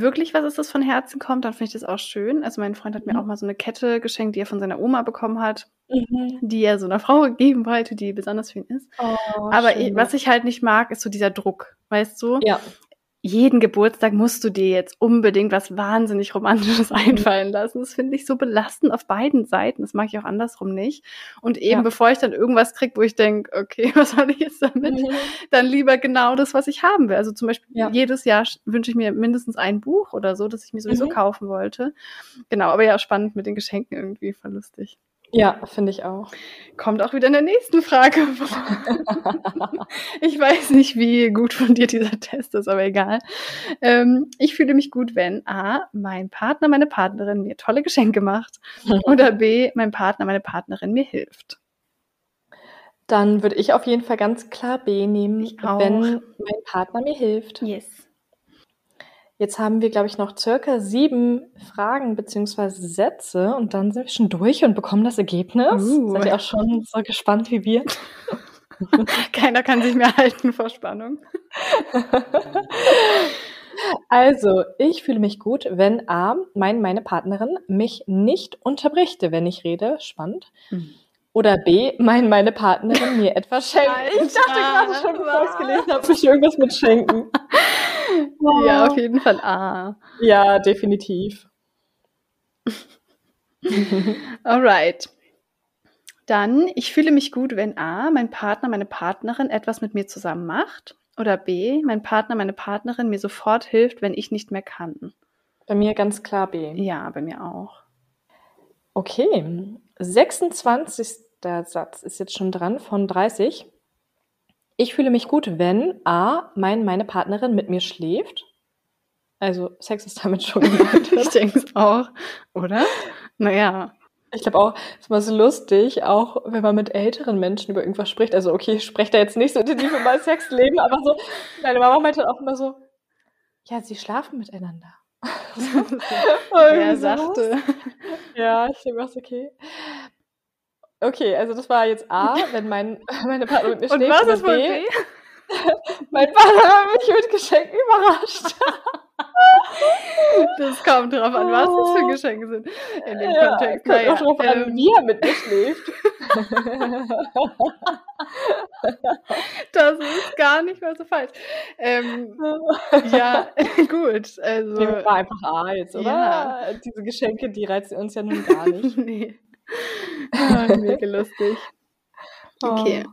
wirklich was ist, das von Herzen kommt, dann finde ich das auch schön. Also mein Freund hat mir mhm. auch mal so eine Kette geschenkt, die er von seiner Oma bekommen hat, mhm. die er so einer Frau geben wollte, die besonders für ihn ist. Oh, Aber ich, was ich halt nicht mag, ist so dieser Druck, weißt du? Ja jeden Geburtstag musst du dir jetzt unbedingt was wahnsinnig Romantisches mhm. einfallen lassen. Das finde ich so belastend auf beiden Seiten. Das mag ich auch andersrum nicht. Und eben ja. bevor ich dann irgendwas kriege, wo ich denke, okay, was soll ich jetzt damit? Mhm. Dann lieber genau das, was ich haben will. Also zum Beispiel ja. jedes Jahr wünsche ich mir mindestens ein Buch oder so, das ich mir sowieso mhm. kaufen wollte. Genau, aber ja, spannend mit den Geschenken irgendwie, verlustig. Ja, finde ich auch. Kommt auch wieder in der nächsten Frage. ich weiß nicht, wie gut von dir dieser Test ist, aber egal. Ähm, ich fühle mich gut, wenn A, mein Partner, meine Partnerin mir tolle Geschenke macht oder B, mein Partner, meine Partnerin mir hilft. Dann würde ich auf jeden Fall ganz klar B nehmen, wenn mein Partner mir hilft. Yes. Jetzt haben wir, glaube ich, noch circa sieben Fragen bzw. Sätze und dann sind wir schon durch und bekommen das Ergebnis. Uh. Seid ihr auch schon so gespannt wie wir? Keiner kann sich mehr halten vor Spannung. Also, ich fühle mich gut, wenn A, mein, meine Partnerin mich nicht unterbricht, wenn ich rede. Spannend. Mhm. Oder B, mein, meine Partnerin mir etwas schenkt. Ich dachte gerade schon, bevor ich es gelesen habe, ich irgendwas mit schenken. Ja, auf jeden Fall A. Ja, definitiv. Alright. Dann, ich fühle mich gut, wenn A, mein Partner, meine Partnerin etwas mit mir zusammen macht. Oder B, mein Partner, meine Partnerin mir sofort hilft, wenn ich nicht mehr kann. Bei mir ganz klar B. Ja, bei mir auch. Okay, 26. Satz ist jetzt schon dran von 30. Ich fühle mich gut, wenn A, mein, meine Partnerin mit mir schläft. Also Sex ist damit schon gemeint. ich denke es auch, oder? Naja. Ich glaube auch, es mal so lustig, auch wenn man mit älteren Menschen über irgendwas spricht. Also, okay, ich spreche da jetzt nicht so intensiv über mein Sexleben, aber so, meine Mama meinte auch immer so, ja, sie schlafen miteinander. Wer sagte? Ja, ich denke was okay. Okay, also das war jetzt A, wenn mein, meine Partnerin mit mir schläft. Und was ist B? B? mein Partner mich mit Geschenken überrascht. Das kommt drauf an, was das für Geschenke sind in dem ja, Kontext. Kommt naja, auch drauf an, ähm, wie er mit mir schläft. das ist gar nicht mal so falsch. Ähm, ja, gut. Also, Nehmen war einfach A jetzt, oder? Ja. Diese Geschenke, die reizen uns ja nun gar nicht. nee. Oh, mega lustig. Okay. Oh.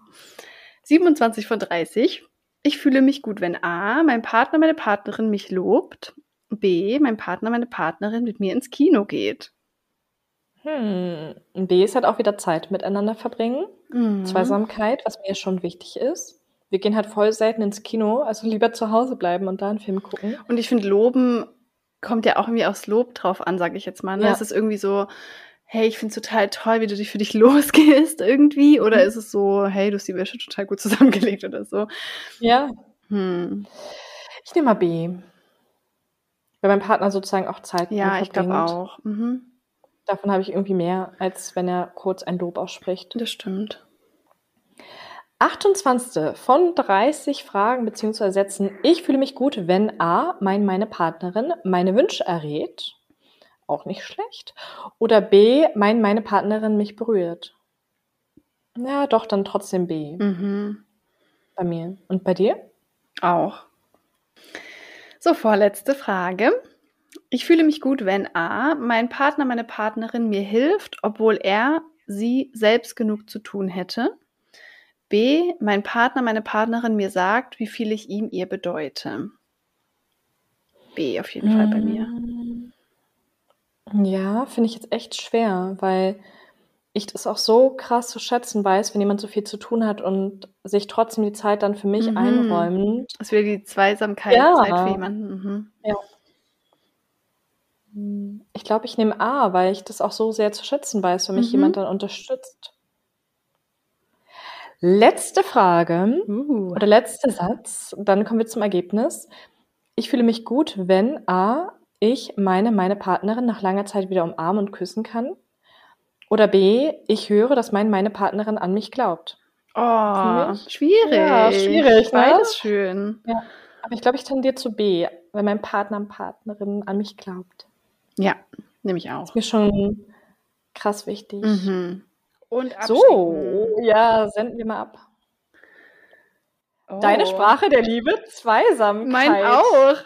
27 von 30. Ich fühle mich gut, wenn A, mein Partner, meine Partnerin mich lobt. B, mein Partner, meine Partnerin mit mir ins Kino geht. Hm. B ist halt auch wieder Zeit miteinander verbringen. Mhm. Zweisamkeit, was mir schon wichtig ist. Wir gehen halt voll selten ins Kino, also lieber zu Hause bleiben und da einen Film gucken. Und ich finde, Loben kommt ja auch irgendwie aufs Lob drauf an, sage ich jetzt mal. Ne? Ja. Es ist irgendwie so, hey, ich finde es total toll, wie du dich für dich losgehst irgendwie? Oder mhm. ist es so, hey, du hast die Wäsche total gut zusammengelegt oder so? Ja. Hm. Ich nehme mal B. Weil mein Partner sozusagen auch Zeit Ja, ich glaube auch. Mhm. Davon habe ich irgendwie mehr, als wenn er kurz ein Lob ausspricht. Das stimmt. 28. von 30 Fragen bzw. Sätzen. Ich fühle mich gut, wenn A, mein, meine Partnerin meine Wünsche errät auch nicht schlecht. Oder B, mein, meine Partnerin mich berührt. Ja, doch, dann trotzdem B. Mhm. Bei mir. Und bei dir? Auch. So, vorletzte Frage. Ich fühle mich gut, wenn A, mein Partner, meine Partnerin mir hilft, obwohl er, sie selbst genug zu tun hätte. B, mein Partner, meine Partnerin mir sagt, wie viel ich ihm ihr bedeute. B auf jeden Fall bei mir. Ja, finde ich jetzt echt schwer, weil ich das auch so krass zu schätzen weiß, wenn jemand so viel zu tun hat und sich trotzdem die Zeit dann für mich mhm. einräumt. Das wäre die Zweisamkeit ja. Zeit für jemanden. Mhm. Ja. Ich glaube, ich nehme A, weil ich das auch so sehr zu schätzen weiß, wenn mich mhm. jemand dann unterstützt. Letzte Frage uh. oder letzter Satz, dann kommen wir zum Ergebnis. Ich fühle mich gut, wenn A, ich meine, meine Partnerin nach langer Zeit wieder umarmen und küssen kann. Oder B, ich höre, dass mein, meine Partnerin an mich glaubt. Oh, schwierig. Ja, schwierig. Ne? Beides schön. Ja. Aber ich glaube, ich tendiere zu B, weil mein Partner und Partnerin an mich glaubt. Ja, nehme ich auch. Ist mir schon krass wichtig. Mhm. Und so, ja, senden wir mal ab. Oh. Deine Sprache der Liebe, Zweisamkeit. Mein auch.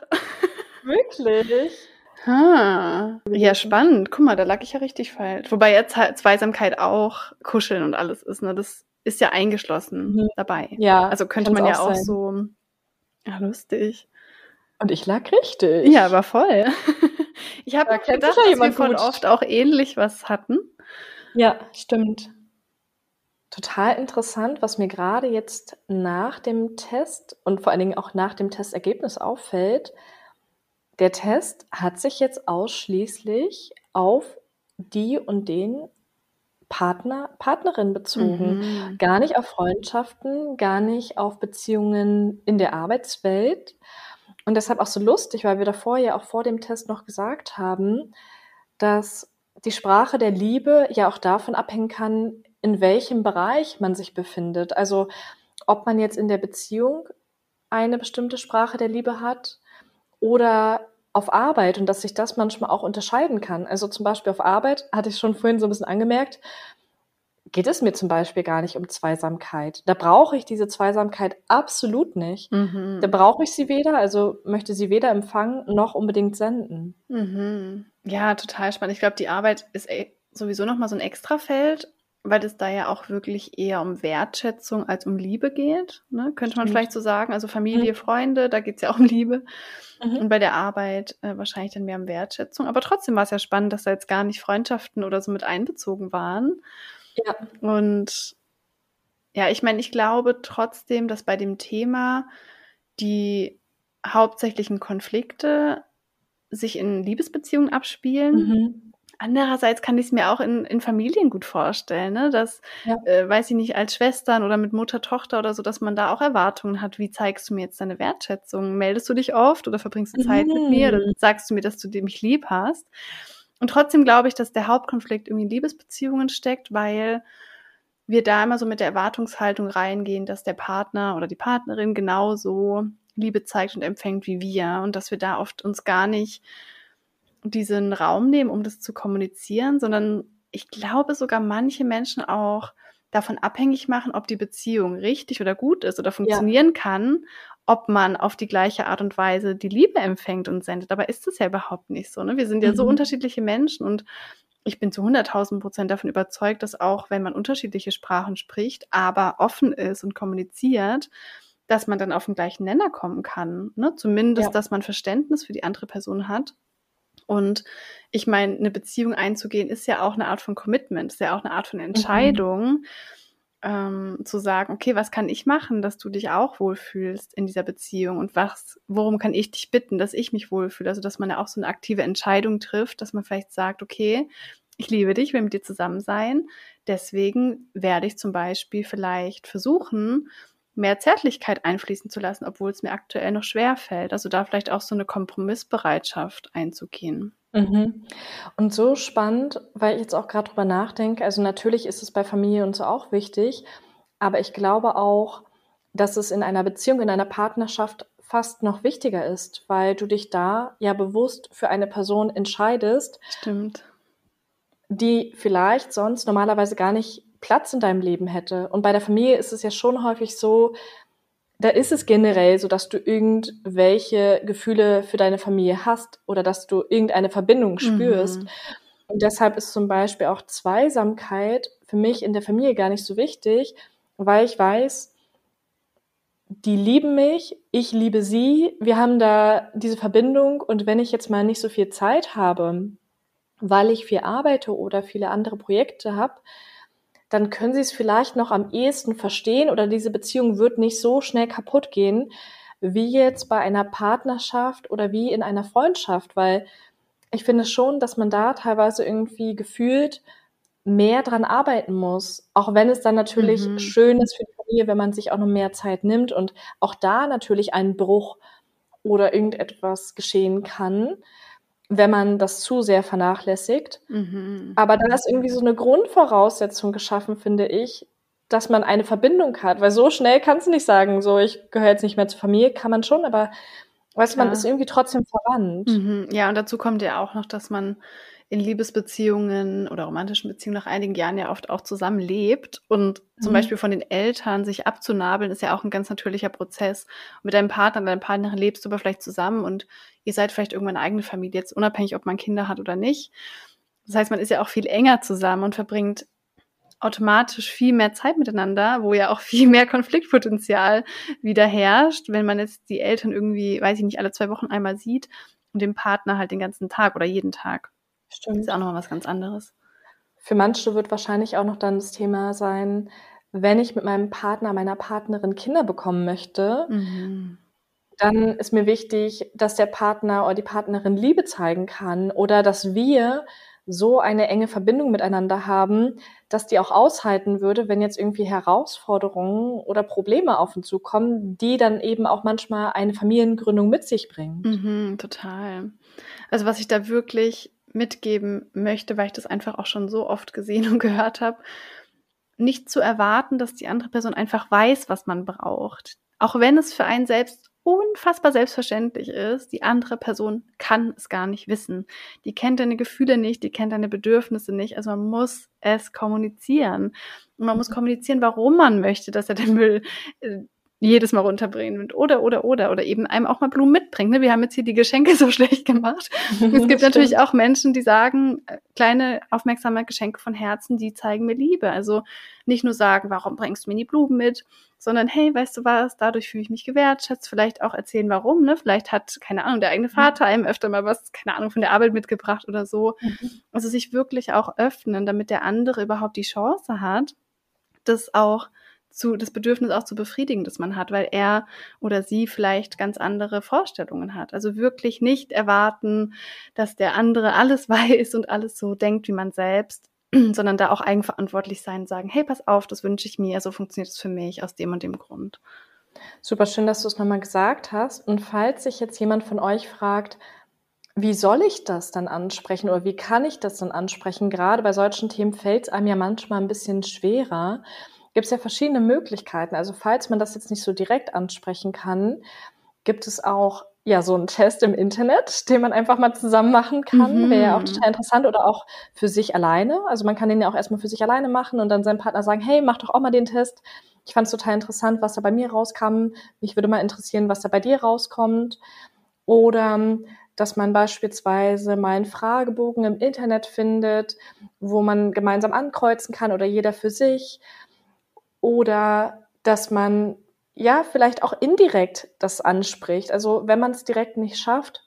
Wirklich? Ah, ja, spannend. Guck mal, da lag ich ja richtig falsch. Wobei jetzt halt Zweisamkeit auch Kuscheln und alles ist, ne? Das ist ja eingeschlossen mhm. dabei. Ja. Also könnte man ja auch, auch so. Ja, lustig. Und ich lag richtig. Ja, aber voll. ich habe gedacht, dass wir voll gut. oft auch ähnlich was hatten. Ja, stimmt. Total interessant, was mir gerade jetzt nach dem Test und vor allen Dingen auch nach dem Testergebnis auffällt, der Test hat sich jetzt ausschließlich auf die und den Partner, Partnerin bezogen. Mhm. Gar nicht auf Freundschaften, gar nicht auf Beziehungen in der Arbeitswelt. Und deshalb auch so lustig, weil wir davor ja auch vor dem Test noch gesagt haben, dass die Sprache der Liebe ja auch davon abhängen kann, in welchem Bereich man sich befindet. Also ob man jetzt in der Beziehung eine bestimmte Sprache der Liebe hat oder auf Arbeit und dass sich das manchmal auch unterscheiden kann. Also zum Beispiel auf Arbeit, hatte ich schon vorhin so ein bisschen angemerkt, geht es mir zum Beispiel gar nicht um Zweisamkeit. Da brauche ich diese Zweisamkeit absolut nicht. Mhm. Da brauche ich sie weder, also möchte sie weder empfangen noch unbedingt senden. Mhm. Ja, total spannend. Ich glaube, die Arbeit ist eh sowieso nochmal so ein Extrafeld, weil es da ja auch wirklich eher um Wertschätzung als um Liebe geht. Ne? Könnte man vielleicht so sagen. Also Familie, mhm. Freunde, da geht es ja auch um Liebe. Mhm. Und bei der Arbeit äh, wahrscheinlich dann mehr um Wertschätzung. Aber trotzdem war es ja spannend, dass da jetzt gar nicht Freundschaften oder so mit einbezogen waren. Ja. Und ja, ich meine, ich glaube trotzdem, dass bei dem Thema die hauptsächlichen Konflikte sich in Liebesbeziehungen abspielen. Andererseits kann ich es mir auch in, in Familien gut vorstellen, ne? dass, ja. äh, weiß ich nicht, als Schwestern oder mit Mutter, Tochter oder so, dass man da auch Erwartungen hat. Wie zeigst du mir jetzt deine Wertschätzung? Meldest du dich oft oder verbringst du Zeit mhm. mit mir oder mhm. sagst du mir, dass du mich lieb hast? Und trotzdem glaube ich, dass der Hauptkonflikt irgendwie in Liebesbeziehungen steckt, weil wir da immer so mit der Erwartungshaltung reingehen, dass der Partner oder die Partnerin genauso Liebe zeigt und empfängt wie wir und dass wir da oft uns gar nicht diesen Raum nehmen, um das zu kommunizieren, sondern ich glaube sogar manche Menschen auch davon abhängig machen, ob die Beziehung richtig oder gut ist oder funktionieren ja. kann, ob man auf die gleiche Art und Weise die Liebe empfängt und sendet. Aber ist es ja überhaupt nicht so. Ne? Wir sind ja mhm. so unterschiedliche Menschen und ich bin zu 100.000 Prozent davon überzeugt, dass auch wenn man unterschiedliche Sprachen spricht, aber offen ist und kommuniziert, dass man dann auf den gleichen Nenner kommen kann. Ne? Zumindest, ja. dass man Verständnis für die andere Person hat und ich meine, eine Beziehung einzugehen ist ja auch eine Art von Commitment, ist ja auch eine Art von mhm. Entscheidung, mhm. ähm, zu sagen, okay, was kann ich machen, dass du dich auch wohlfühlst in dieser Beziehung und was, worum kann ich dich bitten, dass ich mich wohlfühle? Also, dass man ja auch so eine aktive Entscheidung trifft, dass man vielleicht sagt, okay, ich liebe dich, will mit dir zusammen sein. Deswegen werde ich zum Beispiel vielleicht versuchen, mehr Zärtlichkeit einfließen zu lassen, obwohl es mir aktuell noch schwer fällt. Also da vielleicht auch so eine Kompromissbereitschaft einzugehen. Mhm. Und so spannend, weil ich jetzt auch gerade drüber nachdenke. Also natürlich ist es bei Familie und so auch wichtig, aber ich glaube auch, dass es in einer Beziehung, in einer Partnerschaft fast noch wichtiger ist, weil du dich da ja bewusst für eine Person entscheidest. Stimmt. Die vielleicht sonst normalerweise gar nicht Platz in deinem Leben hätte. Und bei der Familie ist es ja schon häufig so, da ist es generell so, dass du irgendwelche Gefühle für deine Familie hast oder dass du irgendeine Verbindung spürst. Mhm. Und deshalb ist zum Beispiel auch Zweisamkeit für mich in der Familie gar nicht so wichtig, weil ich weiß, die lieben mich, ich liebe sie, wir haben da diese Verbindung und wenn ich jetzt mal nicht so viel Zeit habe, weil ich viel arbeite oder viele andere Projekte habe, dann können sie es vielleicht noch am ehesten verstehen oder diese Beziehung wird nicht so schnell kaputt gehen, wie jetzt bei einer Partnerschaft oder wie in einer Freundschaft, weil ich finde schon, dass man da teilweise irgendwie gefühlt mehr dran arbeiten muss, auch wenn es dann natürlich mhm. schön ist für die Familie, wenn man sich auch noch mehr Zeit nimmt und auch da natürlich ein Bruch oder irgendetwas geschehen kann wenn man das zu sehr vernachlässigt. Mhm. Aber da ist irgendwie so eine Grundvoraussetzung geschaffen, finde ich, dass man eine Verbindung hat. Weil so schnell kannst du nicht sagen, so ich gehöre jetzt nicht mehr zur Familie, kann man schon, aber weißt du, man ist irgendwie trotzdem verwandt. Mhm. Ja, und dazu kommt ja auch noch, dass man in Liebesbeziehungen oder romantischen Beziehungen nach einigen Jahren ja oft auch zusammenlebt. Und zum mhm. Beispiel von den Eltern sich abzunabeln, ist ja auch ein ganz natürlicher Prozess. Und mit deinem Partner, deiner Partnerin lebst du aber vielleicht zusammen und ihr seid vielleicht irgendwann eine eigene Familie, jetzt unabhängig, ob man Kinder hat oder nicht. Das heißt, man ist ja auch viel enger zusammen und verbringt automatisch viel mehr Zeit miteinander, wo ja auch viel mehr Konfliktpotenzial wieder herrscht, wenn man jetzt die Eltern irgendwie, weiß ich nicht, alle zwei Wochen einmal sieht und den Partner halt den ganzen Tag oder jeden Tag. Stimmt. Das ist auch nochmal was ganz anderes. Für manche wird wahrscheinlich auch noch dann das Thema sein, wenn ich mit meinem Partner, meiner Partnerin Kinder bekommen möchte, mhm. dann ist mir wichtig, dass der Partner oder die Partnerin Liebe zeigen kann oder dass wir so eine enge Verbindung miteinander haben, dass die auch aushalten würde, wenn jetzt irgendwie Herausforderungen oder Probleme auf uns zukommen, die dann eben auch manchmal eine Familiengründung mit sich bringen. Mhm, total. Also was ich da wirklich mitgeben möchte, weil ich das einfach auch schon so oft gesehen und gehört habe. nicht zu erwarten, dass die andere Person einfach weiß, was man braucht. Auch wenn es für einen selbst unfassbar selbstverständlich ist, die andere Person kann es gar nicht wissen. Die kennt deine Gefühle nicht, die kennt deine Bedürfnisse nicht. Also man muss es kommunizieren. Und man muss kommunizieren, warum man möchte, dass er den Müll äh, jedes Mal runterbringen wird. Oder, oder, oder, oder eben einem auch mal Blumen mitbringen. Ne? Wir haben jetzt hier die Geschenke so schlecht gemacht. es gibt natürlich auch Menschen, die sagen, äh, kleine aufmerksame Geschenke von Herzen, die zeigen mir Liebe. Also nicht nur sagen, warum bringst du mir die Blumen mit, sondern hey, weißt du was, dadurch fühle ich mich gewertschätzt. Vielleicht auch erzählen, warum. Ne? Vielleicht hat, keine Ahnung, der eigene Vater einem öfter mal was, keine Ahnung, von der Arbeit mitgebracht oder so. Mhm. Also sich wirklich auch öffnen, damit der andere überhaupt die Chance hat, das auch zu, das Bedürfnis auch zu befriedigen, das man hat, weil er oder sie vielleicht ganz andere Vorstellungen hat. Also wirklich nicht erwarten, dass der andere alles weiß und alles so denkt wie man selbst, sondern da auch eigenverantwortlich sein und sagen, hey, pass auf, das wünsche ich mir, so funktioniert es für mich aus dem und dem Grund. Super schön, dass du es nochmal gesagt hast. Und falls sich jetzt jemand von euch fragt, wie soll ich das dann ansprechen oder wie kann ich das dann ansprechen? Gerade bei solchen Themen fällt es einem ja manchmal ein bisschen schwerer gibt es ja verschiedene Möglichkeiten. Also falls man das jetzt nicht so direkt ansprechen kann, gibt es auch ja so einen Test im Internet, den man einfach mal zusammen machen kann. Mhm. Wäre ja auch total interessant oder auch für sich alleine. Also man kann den ja auch erstmal für sich alleine machen und dann seinem Partner sagen, hey, mach doch auch mal den Test. Ich fand es total interessant, was da bei mir rauskam. Mich würde mal interessieren, was da bei dir rauskommt. Oder dass man beispielsweise mal einen Fragebogen im Internet findet, wo man gemeinsam ankreuzen kann oder jeder für sich oder dass man ja vielleicht auch indirekt das anspricht. Also wenn man es direkt nicht schafft,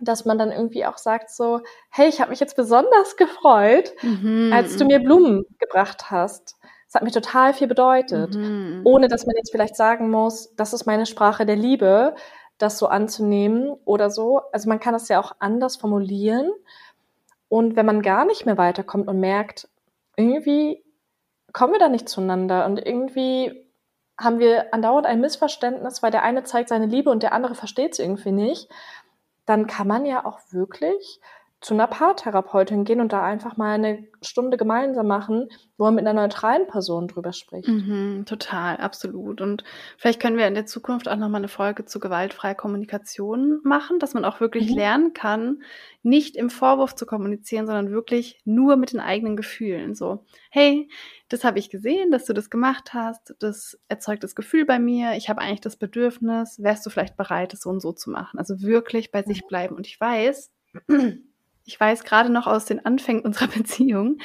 dass man dann irgendwie auch sagt so, hey, ich habe mich jetzt besonders gefreut, mhm. als du mir Blumen gebracht hast. Das hat mir total viel bedeutet, mhm. ohne dass man jetzt vielleicht sagen muss, das ist meine Sprache der Liebe, das so anzunehmen oder so. Also man kann das ja auch anders formulieren. Und wenn man gar nicht mehr weiterkommt und merkt, irgendwie kommen wir da nicht zueinander? Und irgendwie haben wir andauernd ein Missverständnis, weil der eine zeigt seine Liebe und der andere versteht es irgendwie nicht, dann kann man ja auch wirklich zu einer Paartherapeutin gehen und da einfach mal eine Stunde gemeinsam machen, wo man mit einer neutralen Person drüber spricht. Mhm, total, absolut. Und vielleicht können wir in der Zukunft auch nochmal eine Folge zu gewaltfreier Kommunikation machen, dass man auch wirklich mhm. lernen kann, nicht im Vorwurf zu kommunizieren, sondern wirklich nur mit den eigenen Gefühlen. So, hey, das habe ich gesehen, dass du das gemacht hast, das erzeugt das Gefühl bei mir, ich habe eigentlich das Bedürfnis, wärst du vielleicht bereit, es so und so zu machen? Also wirklich bei sich mhm. bleiben. Und ich weiß, ich weiß gerade noch aus den Anfängen unserer Beziehung,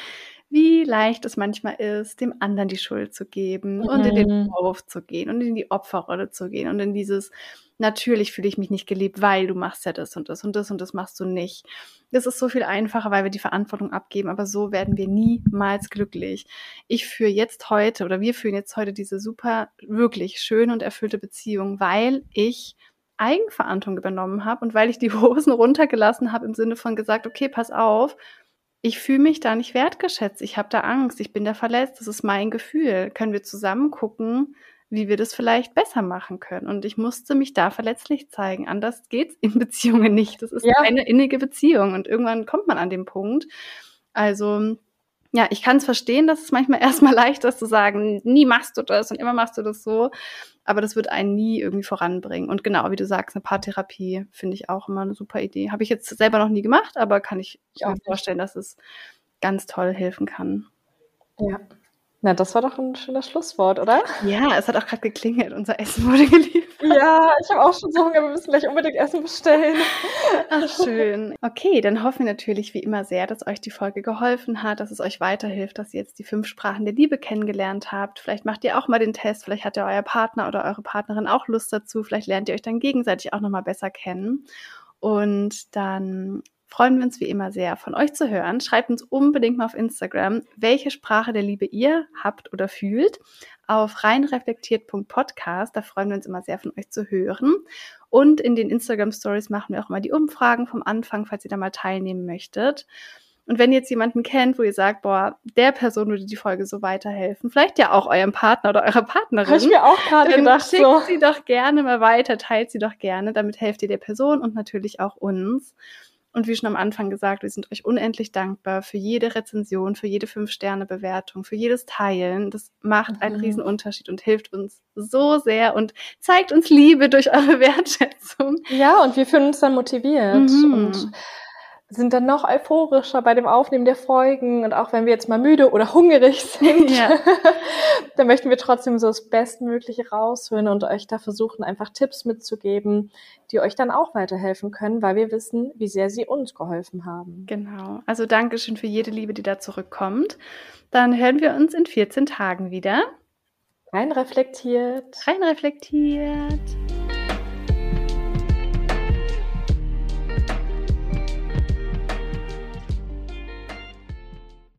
wie leicht es manchmal ist, dem anderen die Schuld zu geben mhm. und in den. Vorwurf zu gehen und in die Opferrolle zu gehen und in dieses, natürlich fühle ich mich nicht geliebt, weil du machst ja das und das und das und das machst du nicht. Das ist so viel einfacher, weil wir die Verantwortung abgeben, aber so werden wir niemals glücklich. Ich führe jetzt heute oder wir führen jetzt heute diese super, wirklich schöne und erfüllte Beziehung, weil ich Eigenverantwortung übernommen habe und weil ich die Hosen runtergelassen habe im Sinne von gesagt, okay, pass auf, ich fühle mich da nicht wertgeschätzt, ich habe da Angst, ich bin da verletzt, das ist mein Gefühl. Können wir zusammen gucken, wie wir das vielleicht besser machen können? Und ich musste mich da verletzlich zeigen. Anders geht's in Beziehungen nicht. Das ist ja. eine innige Beziehung und irgendwann kommt man an den Punkt. Also ja, ich kann es verstehen, dass es manchmal erstmal leicht ist zu sagen, nie machst du das und immer machst du das so aber das wird einen nie irgendwie voranbringen. Und genau, wie du sagst, eine Paartherapie finde ich auch immer eine super Idee. Habe ich jetzt selber noch nie gemacht, aber kann ich mir vorstellen, dass es ganz toll helfen kann. Ja. Na, das war doch ein schönes Schlusswort, oder? Ja, es hat auch gerade geklingelt. Unser Essen wurde geliefert. Ja, ich habe auch schon so Hunger. Wir müssen gleich unbedingt Essen bestellen. Ach, schön. Okay, dann hoffen wir natürlich wie immer sehr, dass euch die Folge geholfen hat, dass es euch weiterhilft, dass ihr jetzt die fünf Sprachen der Liebe kennengelernt habt. Vielleicht macht ihr auch mal den Test. Vielleicht hat ja euer Partner oder eure Partnerin auch Lust dazu. Vielleicht lernt ihr euch dann gegenseitig auch nochmal besser kennen. Und dann freuen wir uns wie immer sehr, von euch zu hören. Schreibt uns unbedingt mal auf Instagram, welche Sprache der Liebe ihr habt oder fühlt. Auf reinreflektiert.podcast, da freuen wir uns immer sehr, von euch zu hören. Und in den Instagram Stories machen wir auch immer die Umfragen vom Anfang, falls ihr da mal teilnehmen möchtet. Und wenn ihr jetzt jemanden kennt, wo ihr sagt, boah, der Person würde die Folge so weiterhelfen, vielleicht ja auch eurem Partner oder eurer Partnerin. Habe ich mir auch gerade gedacht. Schickt so. sie doch gerne mal weiter, teilt sie doch gerne. Damit helft ihr der Person und natürlich auch uns. Und wie schon am Anfang gesagt, wir sind euch unendlich dankbar für jede Rezension, für jede Fünf-Sterne-Bewertung, für jedes Teilen. Das macht mhm. einen riesen Unterschied und hilft uns so sehr und zeigt uns Liebe durch eure Wertschätzung. Ja, und wir fühlen uns dann motiviert. Mhm. Und sind dann noch euphorischer bei dem Aufnehmen der Folgen und auch wenn wir jetzt mal müde oder hungrig sind, ja. dann möchten wir trotzdem so das Bestmögliche rausholen und euch da versuchen, einfach Tipps mitzugeben, die euch dann auch weiterhelfen können, weil wir wissen, wie sehr sie uns geholfen haben. Genau. Also Dankeschön für jede Liebe, die da zurückkommt. Dann hören wir uns in 14 Tagen wieder. Rein reflektiert. Rein reflektiert.